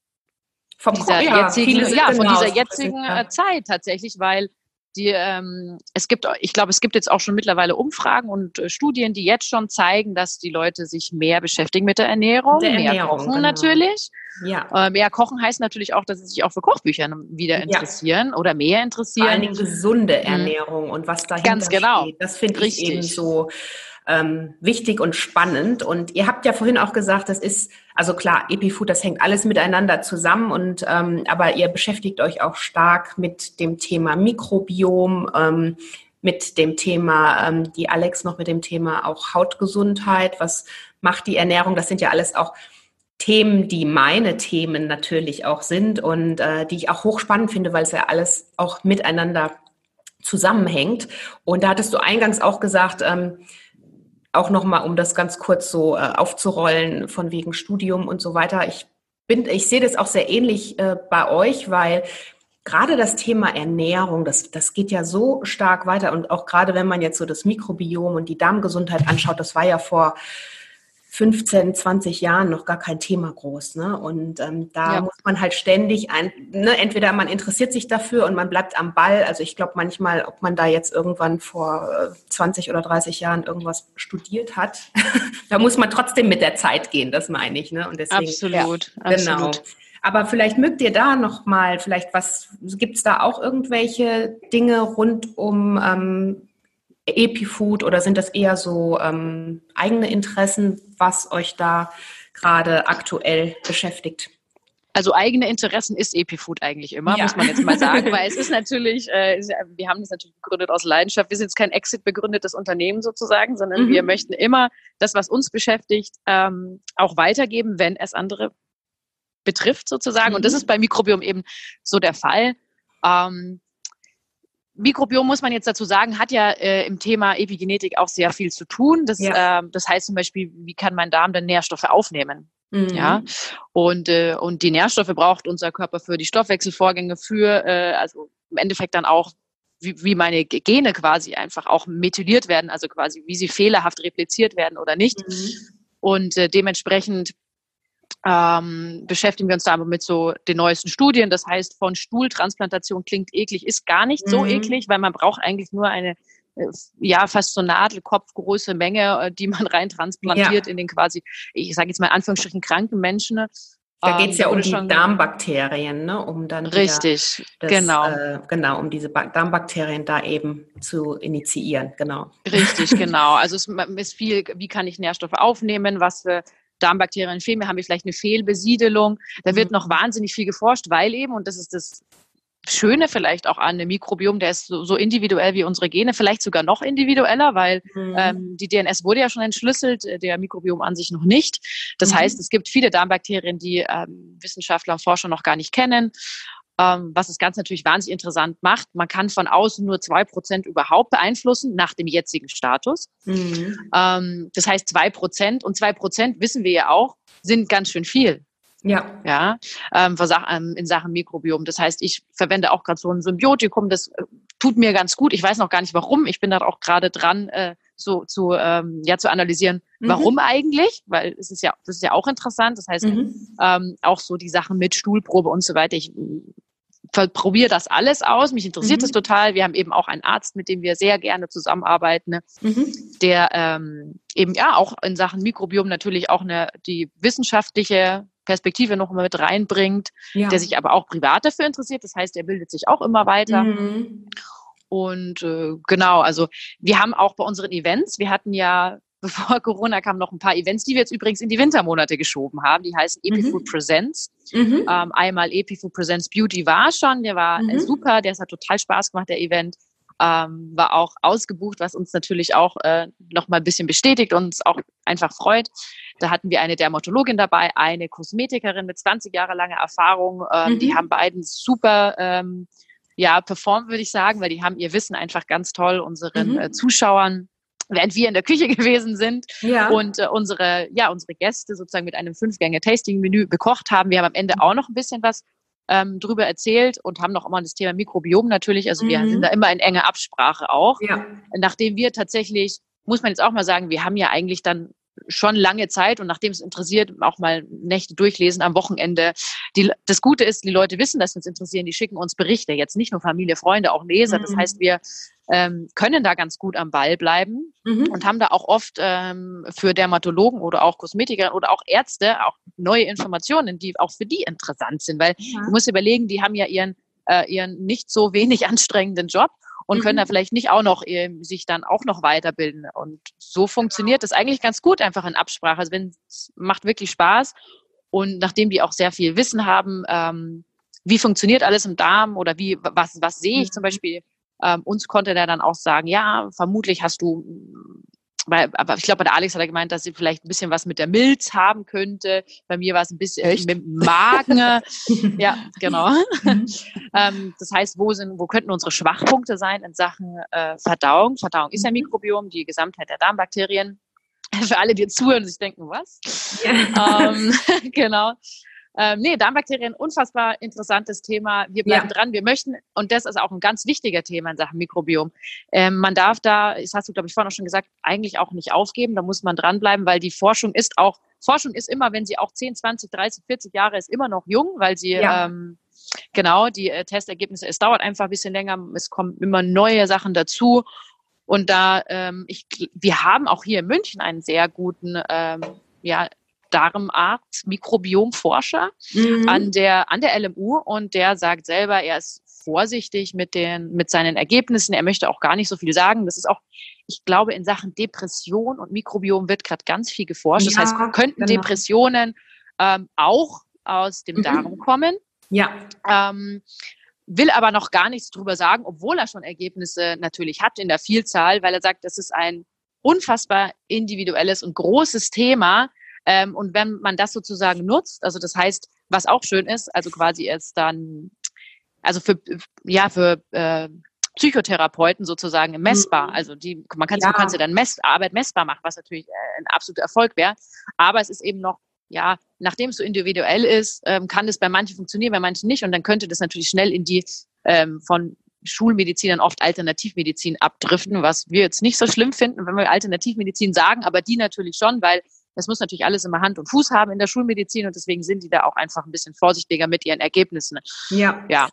vom dieser ja, jetzigen, ja, von dieser jetzigen äh, Zeit tatsächlich, weil die, ähm, es gibt, ich glaube, es gibt jetzt auch schon mittlerweile Umfragen und äh, Studien, die jetzt schon zeigen, dass die Leute sich mehr beschäftigen mit der Ernährung, der mehr Ernährung, kochen genau. natürlich. Ja. Äh, mehr kochen heißt natürlich auch, dass sie sich auch für Kochbücher wieder interessieren ja. oder mehr interessieren. Vor Dingen gesunde mhm. Ernährung mhm. und was dahinter Ganz genau. steht. Das finde ich eben so ähm, wichtig und spannend. Und ihr habt ja vorhin auch gesagt, das ist, also klar, Epifood, das hängt alles miteinander zusammen und ähm, aber ihr beschäftigt euch auch stark mit dem Thema Mikrobiom, ähm, mit dem Thema, ähm, die Alex noch mit dem Thema auch Hautgesundheit. Was macht die Ernährung? Das sind ja alles auch Themen, die meine Themen natürlich auch sind und äh, die ich auch hochspannend finde, weil es ja alles auch miteinander zusammenhängt. Und da hattest du eingangs auch gesagt, ähm, auch nochmal, um das ganz kurz so äh, aufzurollen, von wegen Studium und so weiter. Ich bin, ich sehe das auch sehr ähnlich äh, bei euch, weil gerade das Thema Ernährung, das, das geht ja so stark weiter. Und auch gerade wenn man jetzt so das Mikrobiom und die Darmgesundheit anschaut, das war ja vor 15, 20 Jahren noch gar kein Thema groß. Ne? Und ähm, da ja. muss man halt ständig ein, ne, entweder man interessiert sich dafür und man bleibt am Ball. Also ich glaube manchmal, ob man da jetzt irgendwann vor 20 äh, oder 30 Jahren irgendwas studiert hat, da muss man trotzdem mit der Zeit gehen, das meine ich. Ne? Und deswegen, absolut, ja, genau. Absolut. Aber vielleicht mögt ihr da noch mal, vielleicht was, gibt es da auch irgendwelche Dinge rund um ähm, Epifood oder sind das eher so ähm, eigene Interessen, was euch da gerade aktuell beschäftigt? Also eigene Interessen ist Epifood eigentlich immer, ja. muss man jetzt mal sagen, weil es ist natürlich, äh, wir haben das natürlich begründet aus Leidenschaft. Wir sind jetzt kein Exit begründetes Unternehmen sozusagen, sondern mhm. wir möchten immer das, was uns beschäftigt, ähm, auch weitergeben, wenn es andere betrifft sozusagen. Mhm. Und das mhm. ist beim Mikrobiom eben so der Fall. Ähm, Mikrobiom muss man jetzt dazu sagen, hat ja äh, im Thema Epigenetik auch sehr viel zu tun. Das, ja. äh, das heißt zum Beispiel, wie kann mein Darm denn Nährstoffe aufnehmen? Mhm. Ja, und, äh, und die Nährstoffe braucht unser Körper für die Stoffwechselvorgänge, für, äh, also im Endeffekt dann auch, wie, wie meine Gene quasi einfach auch methyliert werden, also quasi wie sie fehlerhaft repliziert werden oder nicht. Mhm. Und äh, dementsprechend ähm, beschäftigen wir uns da aber mit so den neuesten Studien. Das heißt, von Stuhltransplantation klingt eklig, ist gar nicht so mhm. eklig, weil man braucht eigentlich nur eine äh, ja fast so Nadelkopfgroße Menge, äh, die man rein transplantiert ja. in den quasi, ich sage jetzt mal in Anführungsstrichen kranken Menschen. Da geht es ja um die Darmbakterien, ne? um dann richtig, das, genau, äh, genau, um diese ba Darmbakterien da eben zu initiieren, genau. Richtig, genau. Also es ist viel, wie kann ich Nährstoffe aufnehmen, was für Darmbakterien fehlen mir, haben wir vielleicht eine Fehlbesiedelung. Da wird mhm. noch wahnsinnig viel geforscht, weil eben, und das ist das Schöne vielleicht auch an dem Mikrobiom, der ist so, so individuell wie unsere Gene, vielleicht sogar noch individueller, weil mhm. ähm, die DNS wurde ja schon entschlüsselt, äh, der Mikrobiom an sich noch nicht. Das mhm. heißt, es gibt viele Darmbakterien, die ähm, Wissenschaftler und Forscher noch gar nicht kennen ähm, was das Ganze natürlich wahnsinnig interessant macht. Man kann von außen nur zwei Prozent überhaupt beeinflussen nach dem jetzigen Status. Mhm. Ähm, das heißt zwei Prozent und zwei Prozent wissen wir ja auch, sind ganz schön viel. Ja. Ja, ähm, ähm in Sachen Mikrobiom. Das heißt, ich verwende auch gerade so ein Symbiotikum, das äh, tut mir ganz gut. Ich weiß noch gar nicht warum. Ich bin da auch gerade dran, äh, so zu, ähm, ja, zu analysieren, mhm. warum eigentlich, weil es ist ja, das ist ja auch interessant. Das heißt, mhm. ähm, auch so die Sachen mit Stuhlprobe und so weiter. Ich probiere das alles aus. Mich interessiert es mhm. total. Wir haben eben auch einen Arzt, mit dem wir sehr gerne zusammenarbeiten, ne? mhm. der ähm, eben ja auch in Sachen Mikrobiom natürlich auch eine die wissenschaftliche Perspektive noch mal mit reinbringt, ja. der sich aber auch privat dafür interessiert. Das heißt, er bildet sich auch immer weiter. Mhm. Und äh, genau, also wir haben auch bei unseren Events, wir hatten ja bevor Corona kam, noch ein paar Events, die wir jetzt übrigens in die Wintermonate geschoben haben. Die heißen Epifood mhm. Presents. Mhm. Ähm, einmal Epifood Presents Beauty war schon, der war äh, mhm. super, der hat total Spaß gemacht, der Event. Ähm, war auch ausgebucht, was uns natürlich auch äh, noch mal ein bisschen bestätigt und uns auch einfach freut. Da hatten wir eine Dermatologin dabei, eine Kosmetikerin mit 20 Jahre langer Erfahrung. Ähm, mhm. Die haben beiden super ähm, ja, performt, würde ich sagen, weil die haben ihr Wissen einfach ganz toll unseren mhm. äh, Zuschauern während wir in der Küche gewesen sind ja. und äh, unsere, ja, unsere Gäste sozusagen mit einem Fünf-Gänge-Tasting-Menü bekocht haben. Wir haben am Ende auch noch ein bisschen was ähm, drüber erzählt und haben noch immer das Thema Mikrobiom natürlich. Also mhm. wir sind da immer in enger Absprache auch. Ja. Nachdem wir tatsächlich, muss man jetzt auch mal sagen, wir haben ja eigentlich dann schon lange Zeit und nachdem es interessiert, auch mal Nächte durchlesen am Wochenende. Die, das Gute ist, die Leute wissen, dass wir uns interessieren, die schicken uns Berichte, jetzt nicht nur Familie, Freunde, auch Leser. Mhm. Das heißt, wir ähm, können da ganz gut am Ball bleiben mhm. und haben da auch oft ähm, für Dermatologen oder auch Kosmetiker oder auch Ärzte auch neue Informationen, die auch für die interessant sind, weil ja. du musst überlegen, die haben ja ihren, äh, ihren nicht so wenig anstrengenden Job und mhm. können da vielleicht nicht auch noch äh, sich dann auch noch weiterbilden. Und so funktioniert das eigentlich ganz gut einfach in Absprache. Also wenn es macht wirklich Spaß und nachdem die auch sehr viel Wissen haben, ähm, wie funktioniert alles im Darm oder wie was was sehe ich zum mhm. Beispiel ähm, uns konnte der dann auch sagen, ja, vermutlich hast du weil, aber ich glaube, bei der Alex hat er gemeint, dass sie vielleicht ein bisschen was mit der Milz haben könnte. Bei mir war es ein bisschen Echt? mit dem Magen. ja, genau. Mhm. ähm, das heißt, wo sind, wo könnten unsere Schwachpunkte sein in Sachen äh, Verdauung? Verdauung ist ja mhm. Mikrobiom, die Gesamtheit der Darmbakterien. Für alle, die zuhören und sich denken, was? Ja. Ähm, genau. Ähm, nee, Darmbakterien, unfassbar interessantes Thema. Wir bleiben ja. dran. Wir möchten, und das ist auch ein ganz wichtiger Thema in Sachen Mikrobiom. Ähm, man darf da, das hast du, glaube ich, vorhin auch schon gesagt, eigentlich auch nicht aufgeben. Da muss man dranbleiben, weil die Forschung ist auch, Forschung ist immer, wenn sie auch 10, 20, 30, 40 Jahre ist, immer noch jung, weil sie, ja. ähm, genau, die äh, Testergebnisse, es dauert einfach ein bisschen länger, es kommen immer neue Sachen dazu. Und da, ähm, ich, wir haben auch hier in München einen sehr guten, ähm, ja, Darmarzt, Mikrobiomforscher mhm. an der, an der LMU und der sagt selber, er ist vorsichtig mit den, mit seinen Ergebnissen. Er möchte auch gar nicht so viel sagen. Das ist auch, ich glaube, in Sachen Depression und Mikrobiom wird gerade ganz viel geforscht. Ja, das heißt, könnten genau. Depressionen ähm, auch aus dem mhm. Darm kommen. Ja. Ähm, will aber noch gar nichts drüber sagen, obwohl er schon Ergebnisse natürlich hat in der Vielzahl, weil er sagt, das ist ein unfassbar individuelles und großes Thema, ähm, und wenn man das sozusagen nutzt, also das heißt, was auch schön ist, also quasi ist dann, also für, ja, für äh, Psychotherapeuten sozusagen messbar. Mhm. Also die, man kann ja. ja dann Mess, Arbeit messbar machen, was natürlich äh, ein absoluter Erfolg wäre. Aber es ist eben noch, ja, nachdem es so individuell ist, ähm, kann es bei manchen funktionieren, bei manchen nicht. Und dann könnte das natürlich schnell in die ähm, von Schulmedizinern oft Alternativmedizin abdriften, was wir jetzt nicht so schlimm finden, wenn wir Alternativmedizin sagen, aber die natürlich schon, weil das muss natürlich alles immer Hand und Fuß haben in der Schulmedizin und deswegen sind die da auch einfach ein bisschen vorsichtiger mit ihren Ergebnissen. Ja. Ja.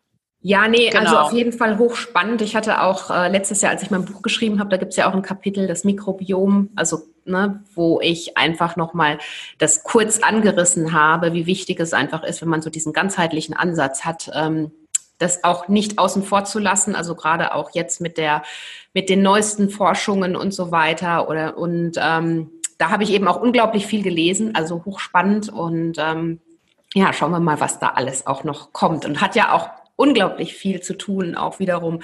Ja, nee, also genau. also auf jeden Fall hochspannend. Ich hatte auch äh, letztes Jahr, als ich mein Buch geschrieben habe, da gibt es ja auch ein Kapitel, das Mikrobiom, also ne, wo ich einfach nochmal das kurz angerissen habe, wie wichtig es einfach ist, wenn man so diesen ganzheitlichen Ansatz hat, ähm, das auch nicht außen vor zu lassen. Also gerade auch jetzt mit der, mit den neuesten Forschungen und so weiter oder und ähm, da habe ich eben auch unglaublich viel gelesen, also hochspannend und ähm, ja, schauen wir mal, was da alles auch noch kommt und hat ja auch unglaublich viel zu tun, auch wiederum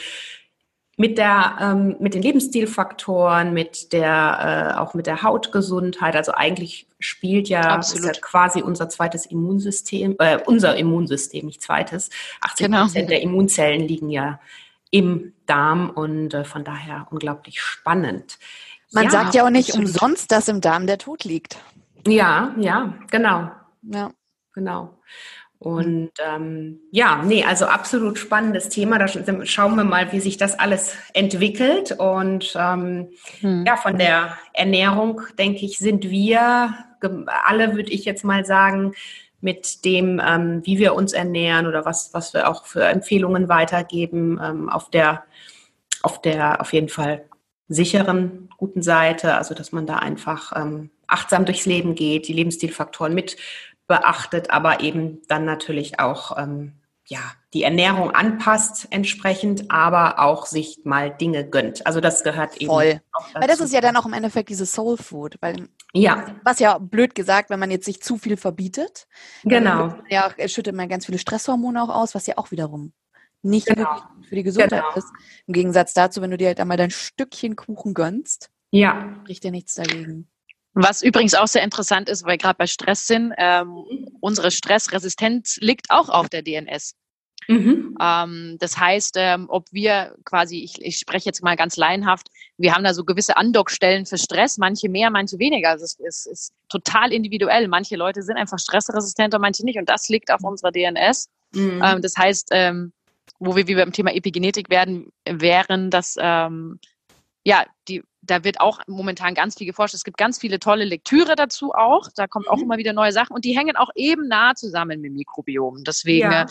mit der ähm, mit den Lebensstilfaktoren, mit der äh, auch mit der Hautgesundheit. Also eigentlich spielt ja, ja quasi unser zweites Immunsystem, äh, unser Immunsystem, nicht zweites. 80 genau. Prozent der Immunzellen liegen ja im Darm und äh, von daher unglaublich spannend. Man ja, sagt ja auch nicht umsonst, dass im Darm der Tod liegt. Ja, ja, genau. Ja. Genau. Und ähm, ja, nee, also absolut spannendes Thema. Da schauen wir mal, wie sich das alles entwickelt. Und ähm, hm. ja, von der Ernährung, denke ich, sind wir alle, würde ich jetzt mal sagen, mit dem, ähm, wie wir uns ernähren oder was, was wir auch für Empfehlungen weitergeben, ähm, auf der, auf der, auf jeden Fall sicheren, guten Seite, also dass man da einfach ähm, achtsam durchs Leben geht, die Lebensstilfaktoren mit beachtet, aber eben dann natürlich auch ähm, ja, die Ernährung anpasst entsprechend, aber auch sich mal Dinge gönnt. Also das gehört eben. Voll. Weil das ist ja dann auch im Endeffekt dieses Soul Food, weil ja. Was ja blöd gesagt, wenn man jetzt sich zu viel verbietet. Genau. Ja, schüttet man ganz viele Stresshormone auch aus, was ja auch wiederum nicht genau. für die Gesundheit genau. ist. Im Gegensatz dazu, wenn du dir halt einmal dein Stückchen Kuchen gönnst, ja. spricht dir nichts dagegen. Was übrigens auch sehr interessant ist, weil gerade bei Stress sind, ähm, unsere Stressresistenz liegt auch auf der DNS. Mhm. Ähm, das heißt, ähm, ob wir quasi, ich, ich spreche jetzt mal ganz laienhaft, wir haben da so gewisse Andockstellen für Stress, manche mehr, manche weniger. Also es ist, ist total individuell. Manche Leute sind einfach stressresistenter, manche nicht. Und das liegt auf unserer DNS. Mhm. Ähm, das heißt, ähm, wo wir wie beim Thema Epigenetik werden, wären, dass ähm, ja, die, da wird auch momentan ganz viel geforscht. Es gibt ganz viele tolle Lektüre dazu auch. Da kommt mhm. auch immer wieder neue Sachen und die hängen auch eben nah zusammen mit Mikrobiom. Deswegen, ja.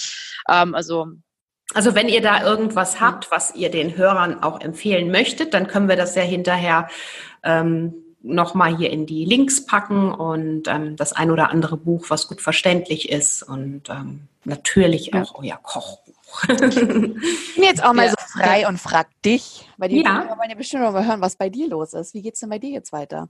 ähm, also also wenn ihr da irgendwas habt, was ihr den Hörern auch empfehlen möchtet, dann können wir das ja hinterher ähm, nochmal hier in die Links packen und ähm, das ein oder andere Buch, was gut verständlich ist und ähm, natürlich auch ja. euer Kochbuch. Ich bin jetzt auch mal ja. so frei und frag dich, weil die ja. wollen ja bestimmt mal hören, was bei dir los ist. Wie geht es denn bei dir jetzt weiter?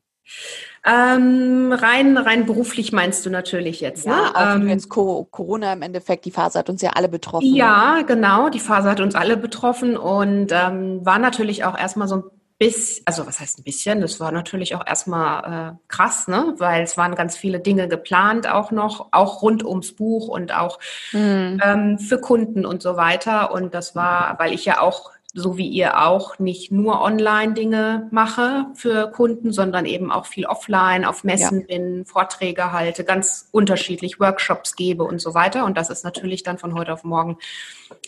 Ähm, rein, rein beruflich meinst du natürlich jetzt. Ja, ne? auch ähm, jetzt Corona im Endeffekt, die Phase hat uns ja alle betroffen. Ja, genau, die Phase hat uns alle betroffen und ähm, war natürlich auch erstmal so ein bis, also was heißt ein bisschen, das war natürlich auch erstmal äh, krass, ne? Weil es waren ganz viele Dinge geplant auch noch, auch rund ums Buch und auch mhm. ähm, für Kunden und so weiter. Und das war, weil ich ja auch so wie ihr auch nicht nur Online-Dinge mache für Kunden, sondern eben auch viel offline, auf Messen ja. bin, Vorträge halte, ganz unterschiedlich Workshops gebe und so weiter. Und das ist natürlich dann von heute auf morgen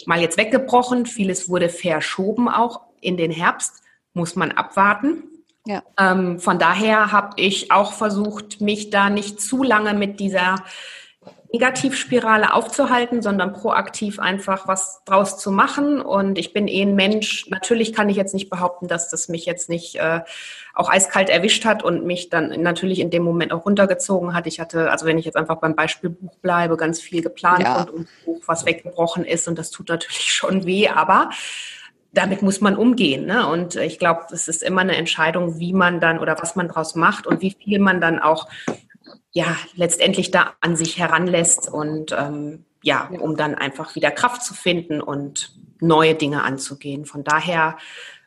mal jetzt weggebrochen. Vieles wurde verschoben auch in den Herbst, muss man abwarten. Ja. Ähm, von daher habe ich auch versucht, mich da nicht zu lange mit dieser Negativspirale aufzuhalten, sondern proaktiv einfach was draus zu machen. Und ich bin eh ein Mensch. Natürlich kann ich jetzt nicht behaupten, dass das mich jetzt nicht äh, auch eiskalt erwischt hat und mich dann natürlich in dem Moment auch runtergezogen hat. Ich hatte, also wenn ich jetzt einfach beim Beispiel Buch bleibe, ganz viel geplant ja. und um Buch, was weggebrochen ist. Und das tut natürlich schon weh, aber damit muss man umgehen. Ne? Und ich glaube, es ist immer eine Entscheidung, wie man dann oder was man draus macht und wie viel man dann auch ja letztendlich da an sich heranlässt und ähm, ja, um dann einfach wieder Kraft zu finden und neue Dinge anzugehen. Von daher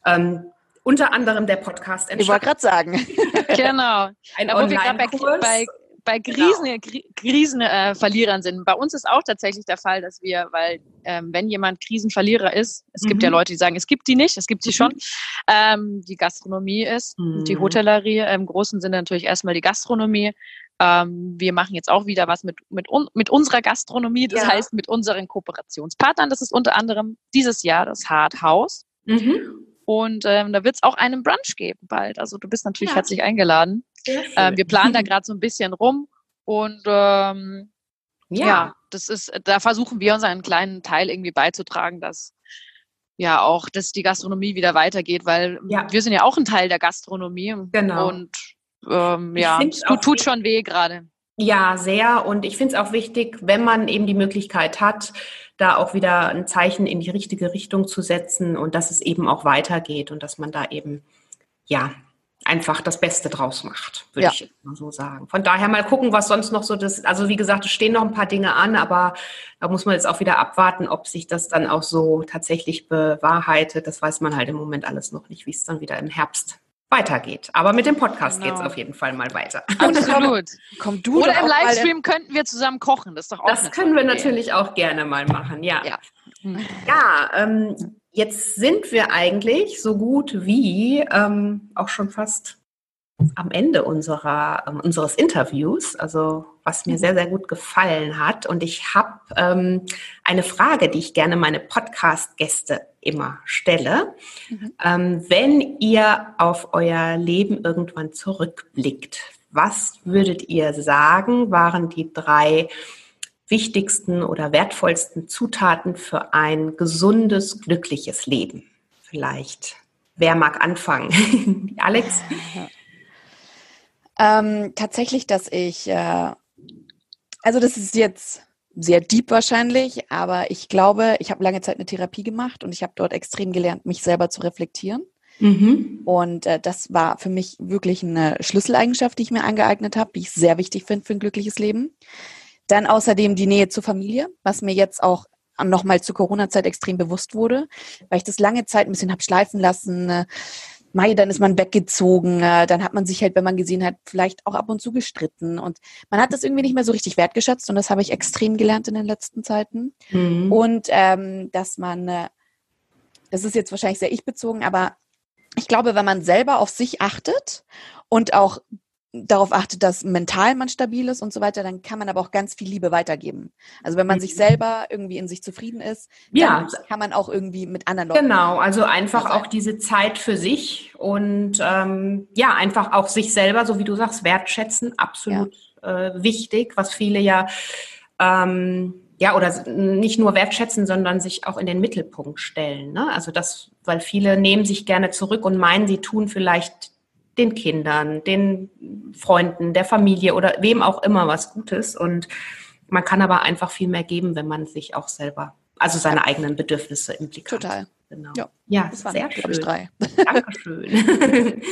ähm, unter anderem der Podcast Ich wollte gerade sagen. genau. Ein wo wir gerade bei, bei, bei Krisen, genau. Krisenverlierern äh, sind. Bei uns ist auch tatsächlich der Fall, dass wir, weil ähm, wenn jemand Krisenverlierer ist, es mhm. gibt ja mhm. Leute, die sagen, es gibt die nicht, es gibt sie mhm. schon, ähm, die Gastronomie ist, mhm. die Hotellerie, im großen Sinne natürlich erstmal die Gastronomie, ähm, wir machen jetzt auch wieder was mit, mit, un, mit unserer Gastronomie, das ja. heißt mit unseren Kooperationspartnern. Das ist unter anderem dieses Jahr das Hard House. Mhm. Und ähm, da wird es auch einen Brunch geben bald. Also du bist natürlich ja. herzlich eingeladen. Ähm, wir planen da gerade so ein bisschen rum und ähm, ja. ja, das ist, da versuchen wir uns einen kleinen Teil irgendwie beizutragen, dass ja auch, dass die Gastronomie wieder weitergeht, weil ja. wir sind ja auch ein Teil der Gastronomie. Genau. Und ähm, ja, es tut, tut schon weh gerade. Ja, sehr. Und ich finde es auch wichtig, wenn man eben die Möglichkeit hat, da auch wieder ein Zeichen in die richtige Richtung zu setzen und dass es eben auch weitergeht und dass man da eben, ja, einfach das Beste draus macht, würde ja. ich mal so sagen. Von daher mal gucken, was sonst noch so das, also wie gesagt, es stehen noch ein paar Dinge an, aber da muss man jetzt auch wieder abwarten, ob sich das dann auch so tatsächlich bewahrheitet. Das weiß man halt im Moment alles noch nicht, wie es dann wieder im Herbst weitergeht. Aber mit dem Podcast genau. geht es auf jeden Fall mal weiter. Absolut. Komm du Oder im Livestream könnten wir zusammen kochen. Das ist doch auch Das können wir natürlich auch gerne mal machen, ja. Ja, ja ähm, jetzt sind wir eigentlich so gut wie ähm, auch schon fast am Ende unserer, ähm, unseres Interviews, also was mir sehr, sehr gut gefallen hat. Und ich habe ähm, eine Frage, die ich gerne meine Podcast-Gäste immer stelle. Mhm. Ähm, wenn ihr auf euer Leben irgendwann zurückblickt, was würdet ihr sagen, waren die drei wichtigsten oder wertvollsten Zutaten für ein gesundes, glückliches Leben? Vielleicht. Wer mag anfangen? Alex? Ähm, tatsächlich, dass ich, äh, also das ist jetzt sehr deep wahrscheinlich, aber ich glaube, ich habe lange Zeit eine Therapie gemacht und ich habe dort extrem gelernt, mich selber zu reflektieren. Mhm. Und äh, das war für mich wirklich eine Schlüsseleigenschaft, die ich mir angeeignet habe, die ich sehr wichtig finde für ein glückliches Leben. Dann außerdem die Nähe zur Familie, was mir jetzt auch nochmal zur Corona-Zeit extrem bewusst wurde, weil ich das lange Zeit ein bisschen habe schleifen lassen. Äh, Mai, dann ist man weggezogen, äh, dann hat man sich halt, wenn man gesehen hat, vielleicht auch ab und zu gestritten und man hat das irgendwie nicht mehr so richtig wertgeschätzt und das habe ich extrem gelernt in den letzten Zeiten. Mhm. Und ähm, dass man, äh, das ist jetzt wahrscheinlich sehr ich bezogen, aber ich glaube, wenn man selber auf sich achtet und auch darauf achtet, dass mental man stabil ist und so weiter, dann kann man aber auch ganz viel Liebe weitergeben. Also wenn man sich mhm. selber irgendwie in sich zufrieden ist, ja. kann man auch irgendwie mit anderen Leuten. Genau, also einfach auch diese Zeit für sich und ähm, ja, einfach auch sich selber, so wie du sagst, wertschätzen, absolut ja. äh, wichtig, was viele ja ähm, ja, oder nicht nur wertschätzen, sondern sich auch in den Mittelpunkt stellen. Ne? Also das, weil viele nehmen sich gerne zurück und meinen, sie tun vielleicht den Kindern, den Freunden, der Familie oder wem auch immer was Gutes. Und man kann aber einfach viel mehr geben, wenn man sich auch selber, also seine eigenen Bedürfnisse im Blick Total. hat. Genau. Ja, ja das sehr schön. Ich, drei. Dankeschön.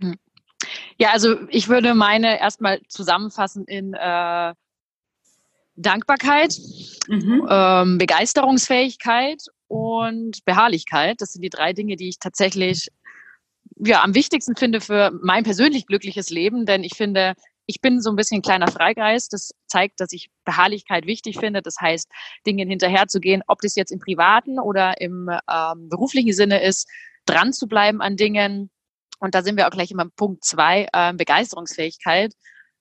Hm. Ja, also ich würde meine erstmal zusammenfassen in äh, Dankbarkeit, mhm. ähm, Begeisterungsfähigkeit und Beharrlichkeit. Das sind die drei Dinge, die ich tatsächlich ja am wichtigsten finde für mein persönlich glückliches Leben, denn ich finde, ich bin so ein bisschen ein kleiner Freigeist. Das zeigt, dass ich Beharrlichkeit wichtig finde. Das heißt, Dingen hinterherzugehen, ob das jetzt im privaten oder im ähm, beruflichen Sinne ist, dran zu bleiben an Dingen. Und da sind wir auch gleich immer Punkt zwei, äh, Begeisterungsfähigkeit.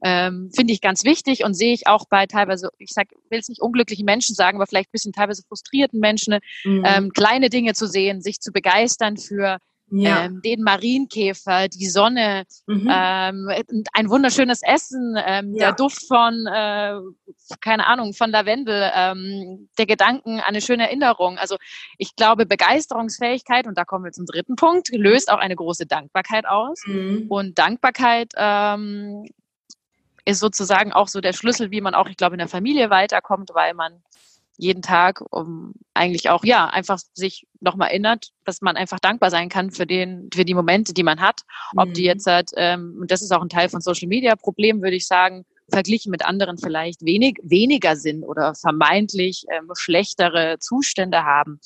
Ähm, finde ich ganz wichtig und sehe ich auch bei teilweise, ich sag, will es nicht unglücklichen Menschen sagen, aber vielleicht ein bisschen teilweise frustrierten Menschen, mhm. ähm, kleine Dinge zu sehen, sich zu begeistern für ja. ähm, den Marienkäfer, die Sonne, mhm. ähm, ein wunderschönes Essen, ähm, ja. der Duft von, äh, keine Ahnung, von Lavendel, ähm, der Gedanken an eine schöne Erinnerung. Also ich glaube, Begeisterungsfähigkeit, und da kommen wir zum dritten Punkt, löst auch eine große Dankbarkeit aus. Mhm. Und Dankbarkeit ähm, ist sozusagen auch so der Schlüssel, wie man auch, ich glaube, in der Familie weiterkommt, weil man jeden Tag, um eigentlich auch, ja, einfach sich nochmal erinnert, dass man einfach dankbar sein kann für den, für die Momente, die man hat. Ob mhm. die jetzt halt, ähm, und das ist auch ein Teil von Social Media Problem, würde ich sagen, verglichen mit anderen vielleicht wenig, weniger Sinn oder vermeintlich ähm, schlechtere Zustände haben.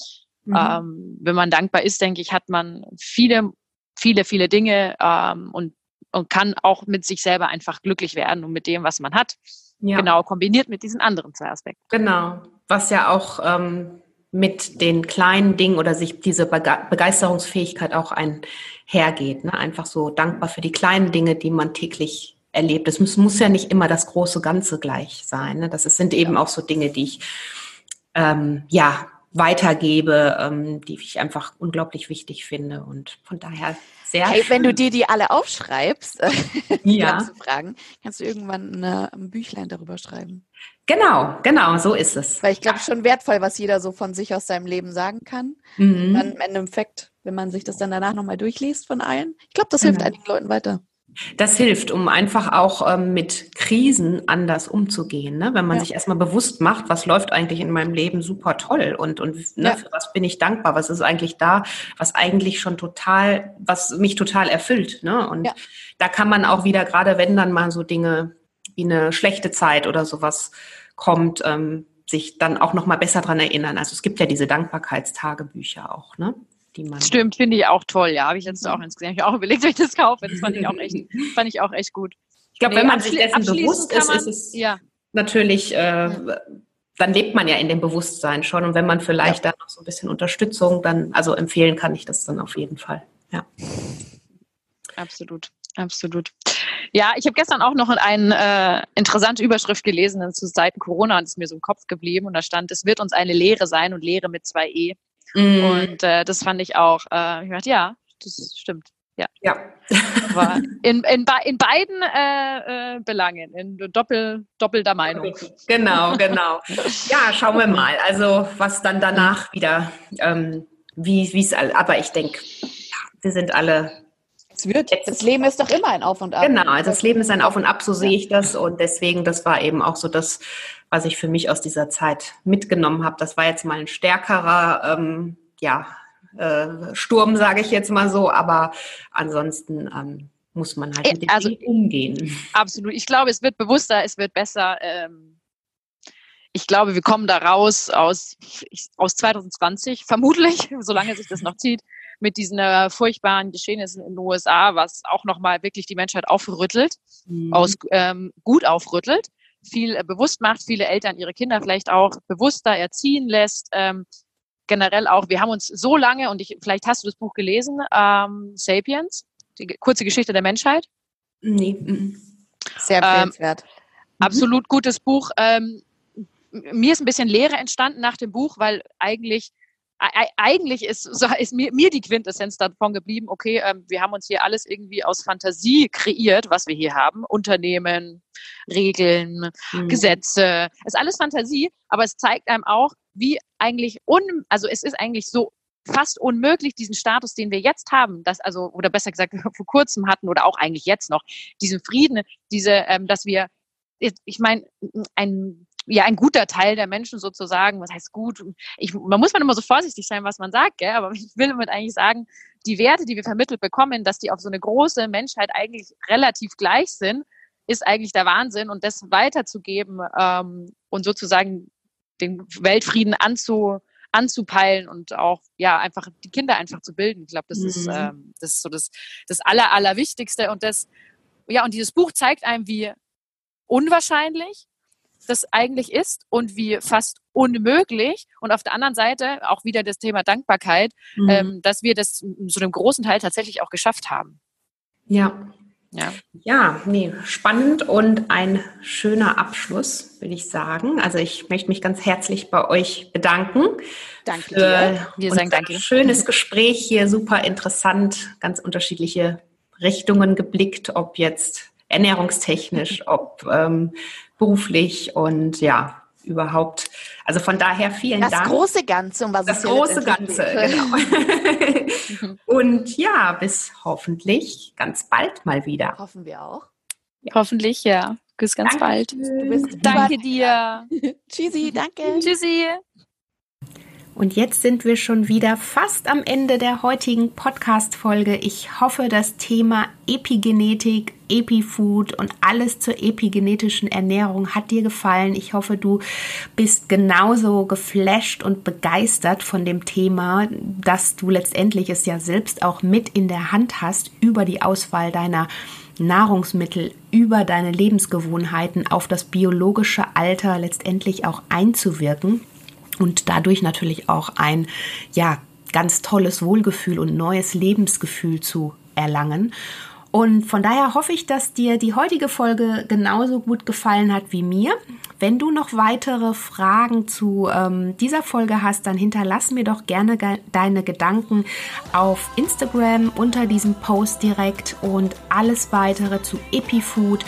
Mhm. Ähm, wenn man dankbar ist, denke ich, hat man viele, viele, viele Dinge ähm, und, und kann auch mit sich selber einfach glücklich werden und mit dem, was man hat. Ja. Genau, kombiniert mit diesen anderen zwei Aspekten. Genau, was ja auch ähm, mit den kleinen Dingen oder sich diese Begeisterungsfähigkeit auch einhergeht. Ne? Einfach so dankbar für die kleinen Dinge, die man täglich erlebt. Es muss, muss ja nicht immer das große Ganze gleich sein. Ne? Das sind eben auch so Dinge, die ich ähm, ja weitergebe, ähm, die ich einfach unglaublich wichtig finde. Und von daher sehr. Hey, wenn du dir die alle aufschreibst, ja. zu fragen, kannst du irgendwann eine, ein Büchlein darüber schreiben. Genau, genau, so ist es. Weil ich glaube, schon wertvoll, was jeder so von sich aus seinem Leben sagen kann. Mhm. Dann im Endeffekt, wenn man sich das dann danach nochmal durchliest von allen. Ich glaube, das hilft mhm. einigen Leuten weiter. Das hilft, um einfach auch ähm, mit Krisen anders umzugehen. Ne? Wenn man ja. sich erstmal bewusst macht, was läuft eigentlich in meinem Leben super toll und, und ne, ja. für was bin ich dankbar, was ist eigentlich da, was eigentlich schon total, was mich total erfüllt. Ne? Und ja. da kann man auch wieder, gerade wenn dann mal so Dinge wie eine schlechte Zeit oder sowas kommt, ähm, sich dann auch nochmal besser dran erinnern. Also es gibt ja diese Dankbarkeitstagebücher auch, ne? Die man. Stimmt, finde ich auch toll, ja. Habe ich jetzt auch ins Gesehen. Habe ich auch überlegt, ob ich das kaufe. Das fand ich auch echt, fand ich auch echt gut. Ich glaube, nee, wenn man sich dessen bewusst ist, man, ist es ja. natürlich, äh, dann lebt man ja in dem Bewusstsein schon. Und wenn man vielleicht ja. da noch so ein bisschen Unterstützung, dann, also empfehlen kann ich das dann auf jeden Fall. Ja. Absolut, absolut. Ja, ich habe gestern auch noch eine äh, interessante Überschrift gelesen zu Seiten Corona und es ist mir so im Kopf geblieben und da stand, es wird uns eine Lehre sein und Lehre mit zwei E. Mm. Und äh, das fand ich auch, äh, ich dachte, ja, das stimmt. Ja. ja. Aber in, in, in beiden äh, äh, Belangen, in doppel, doppelter Meinung. Genau, genau. Ja, schauen wir mal. Also, was dann danach wieder, ähm, wie es, aber ich denke, ja, wir sind alle. Es wird, jetzt, das Leben ist doch immer ein Auf und Ab. Genau, also das Leben ist ein Auf und Ab, so sehe ich das. Und deswegen, das war eben auch so das, was ich für mich aus dieser Zeit mitgenommen habe. Das war jetzt mal ein stärkerer, ähm, ja, äh, Sturm, sage ich jetzt mal so, aber ansonsten ähm, muss man halt mit dem also, umgehen. Absolut. Ich glaube, es wird bewusster, es wird besser. Ähm, ich glaube, wir kommen da raus aus, aus 2020, vermutlich, solange sich das noch zieht, mit diesen äh, furchtbaren Geschehnissen in den USA, was auch nochmal wirklich die Menschheit aufrüttelt, mhm. aus, ähm, gut aufrüttelt viel äh, bewusst macht, viele Eltern ihre Kinder vielleicht auch bewusster erziehen lässt. Ähm, generell auch, wir haben uns so lange, und ich, vielleicht hast du das Buch gelesen, ähm, Sapiens, die kurze Geschichte der Menschheit. Nee. Sehr empfehlenswert. Ähm, absolut gutes Buch. Ähm, mir ist ein bisschen Leere entstanden nach dem Buch, weil eigentlich eigentlich ist, ist mir, mir, die Quintessenz davon geblieben, okay, ähm, wir haben uns hier alles irgendwie aus Fantasie kreiert, was wir hier haben. Unternehmen, Regeln, mhm. Gesetze, ist alles Fantasie, aber es zeigt einem auch, wie eigentlich un, also es ist eigentlich so fast unmöglich, diesen Status, den wir jetzt haben, das also, oder besser gesagt, vor kurzem hatten oder auch eigentlich jetzt noch, diesen Frieden, diese, ähm, dass wir, ich meine, ein ja ein guter Teil der Menschen sozusagen, was heißt gut? Ich, man muss man immer so vorsichtig sein, was man sagt, gell? aber ich will damit eigentlich sagen, die Werte, die wir vermittelt bekommen, dass die auf so eine große Menschheit eigentlich relativ gleich sind, ist eigentlich der Wahnsinn und das weiterzugeben ähm, und sozusagen den Weltfrieden anzu, anzupeilen und auch ja einfach die Kinder einfach zu bilden. Ich glaube, das mhm. ist ähm, das ist so das das aller allerwichtigste und das ja und dieses Buch zeigt einem, wie unwahrscheinlich das eigentlich ist und wie fast unmöglich. Und auf der anderen Seite auch wieder das Thema Dankbarkeit, mhm. ähm, dass wir das zu einem großen Teil tatsächlich auch geschafft haben. Ja. Ja. ja, nee, spannend und ein schöner Abschluss, will ich sagen. Also ich möchte mich ganz herzlich bei euch bedanken. Danke dir. Wir sagen danke. Schönes Gespräch hier, super interessant, ganz unterschiedliche Richtungen geblickt, ob jetzt ernährungstechnisch, ob ähm, beruflich und ja, überhaupt. Also von daher vielen das Dank. Das große Ganze, um was das es große Ganze, genau. und ja, bis hoffentlich ganz bald mal wieder. Hoffen wir auch. Ja. Hoffentlich, ja. Bis ganz danke. bald. Du bist danke dir. Tschüssi, danke. Tschüssi. Und jetzt sind wir schon wieder fast am Ende der heutigen Podcast-Folge. Ich hoffe, das Thema Epigenetik, Epifood und alles zur epigenetischen Ernährung hat dir gefallen. Ich hoffe, du bist genauso geflasht und begeistert von dem Thema, dass du letztendlich es ja selbst auch mit in der Hand hast über die Auswahl deiner Nahrungsmittel, über deine Lebensgewohnheiten auf das biologische Alter letztendlich auch einzuwirken und dadurch natürlich auch ein ja ganz tolles Wohlgefühl und neues Lebensgefühl zu erlangen. Und von daher hoffe ich, dass dir die heutige Folge genauso gut gefallen hat wie mir. Wenn du noch weitere Fragen zu ähm, dieser Folge hast, dann hinterlass mir doch gerne ge deine Gedanken auf Instagram unter diesem Post direkt und alles weitere zu EpiFood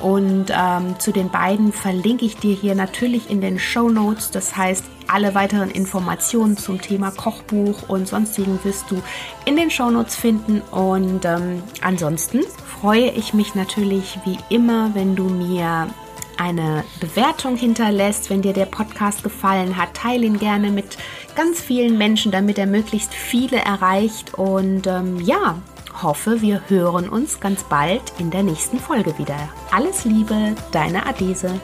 und ähm, zu den beiden verlinke ich dir hier natürlich in den Show Notes. Das heißt, alle weiteren Informationen zum Thema Kochbuch und sonstigen wirst du in den Show Notes finden. Und ähm, ansonsten freue ich mich natürlich wie immer, wenn du mir eine Bewertung hinterlässt, wenn dir der Podcast gefallen hat. Teile ihn gerne mit ganz vielen Menschen, damit er möglichst viele erreicht. Und ähm, ja, hoffe, wir hören uns ganz bald in der nächsten Folge wieder. Alles Liebe, deine Adese.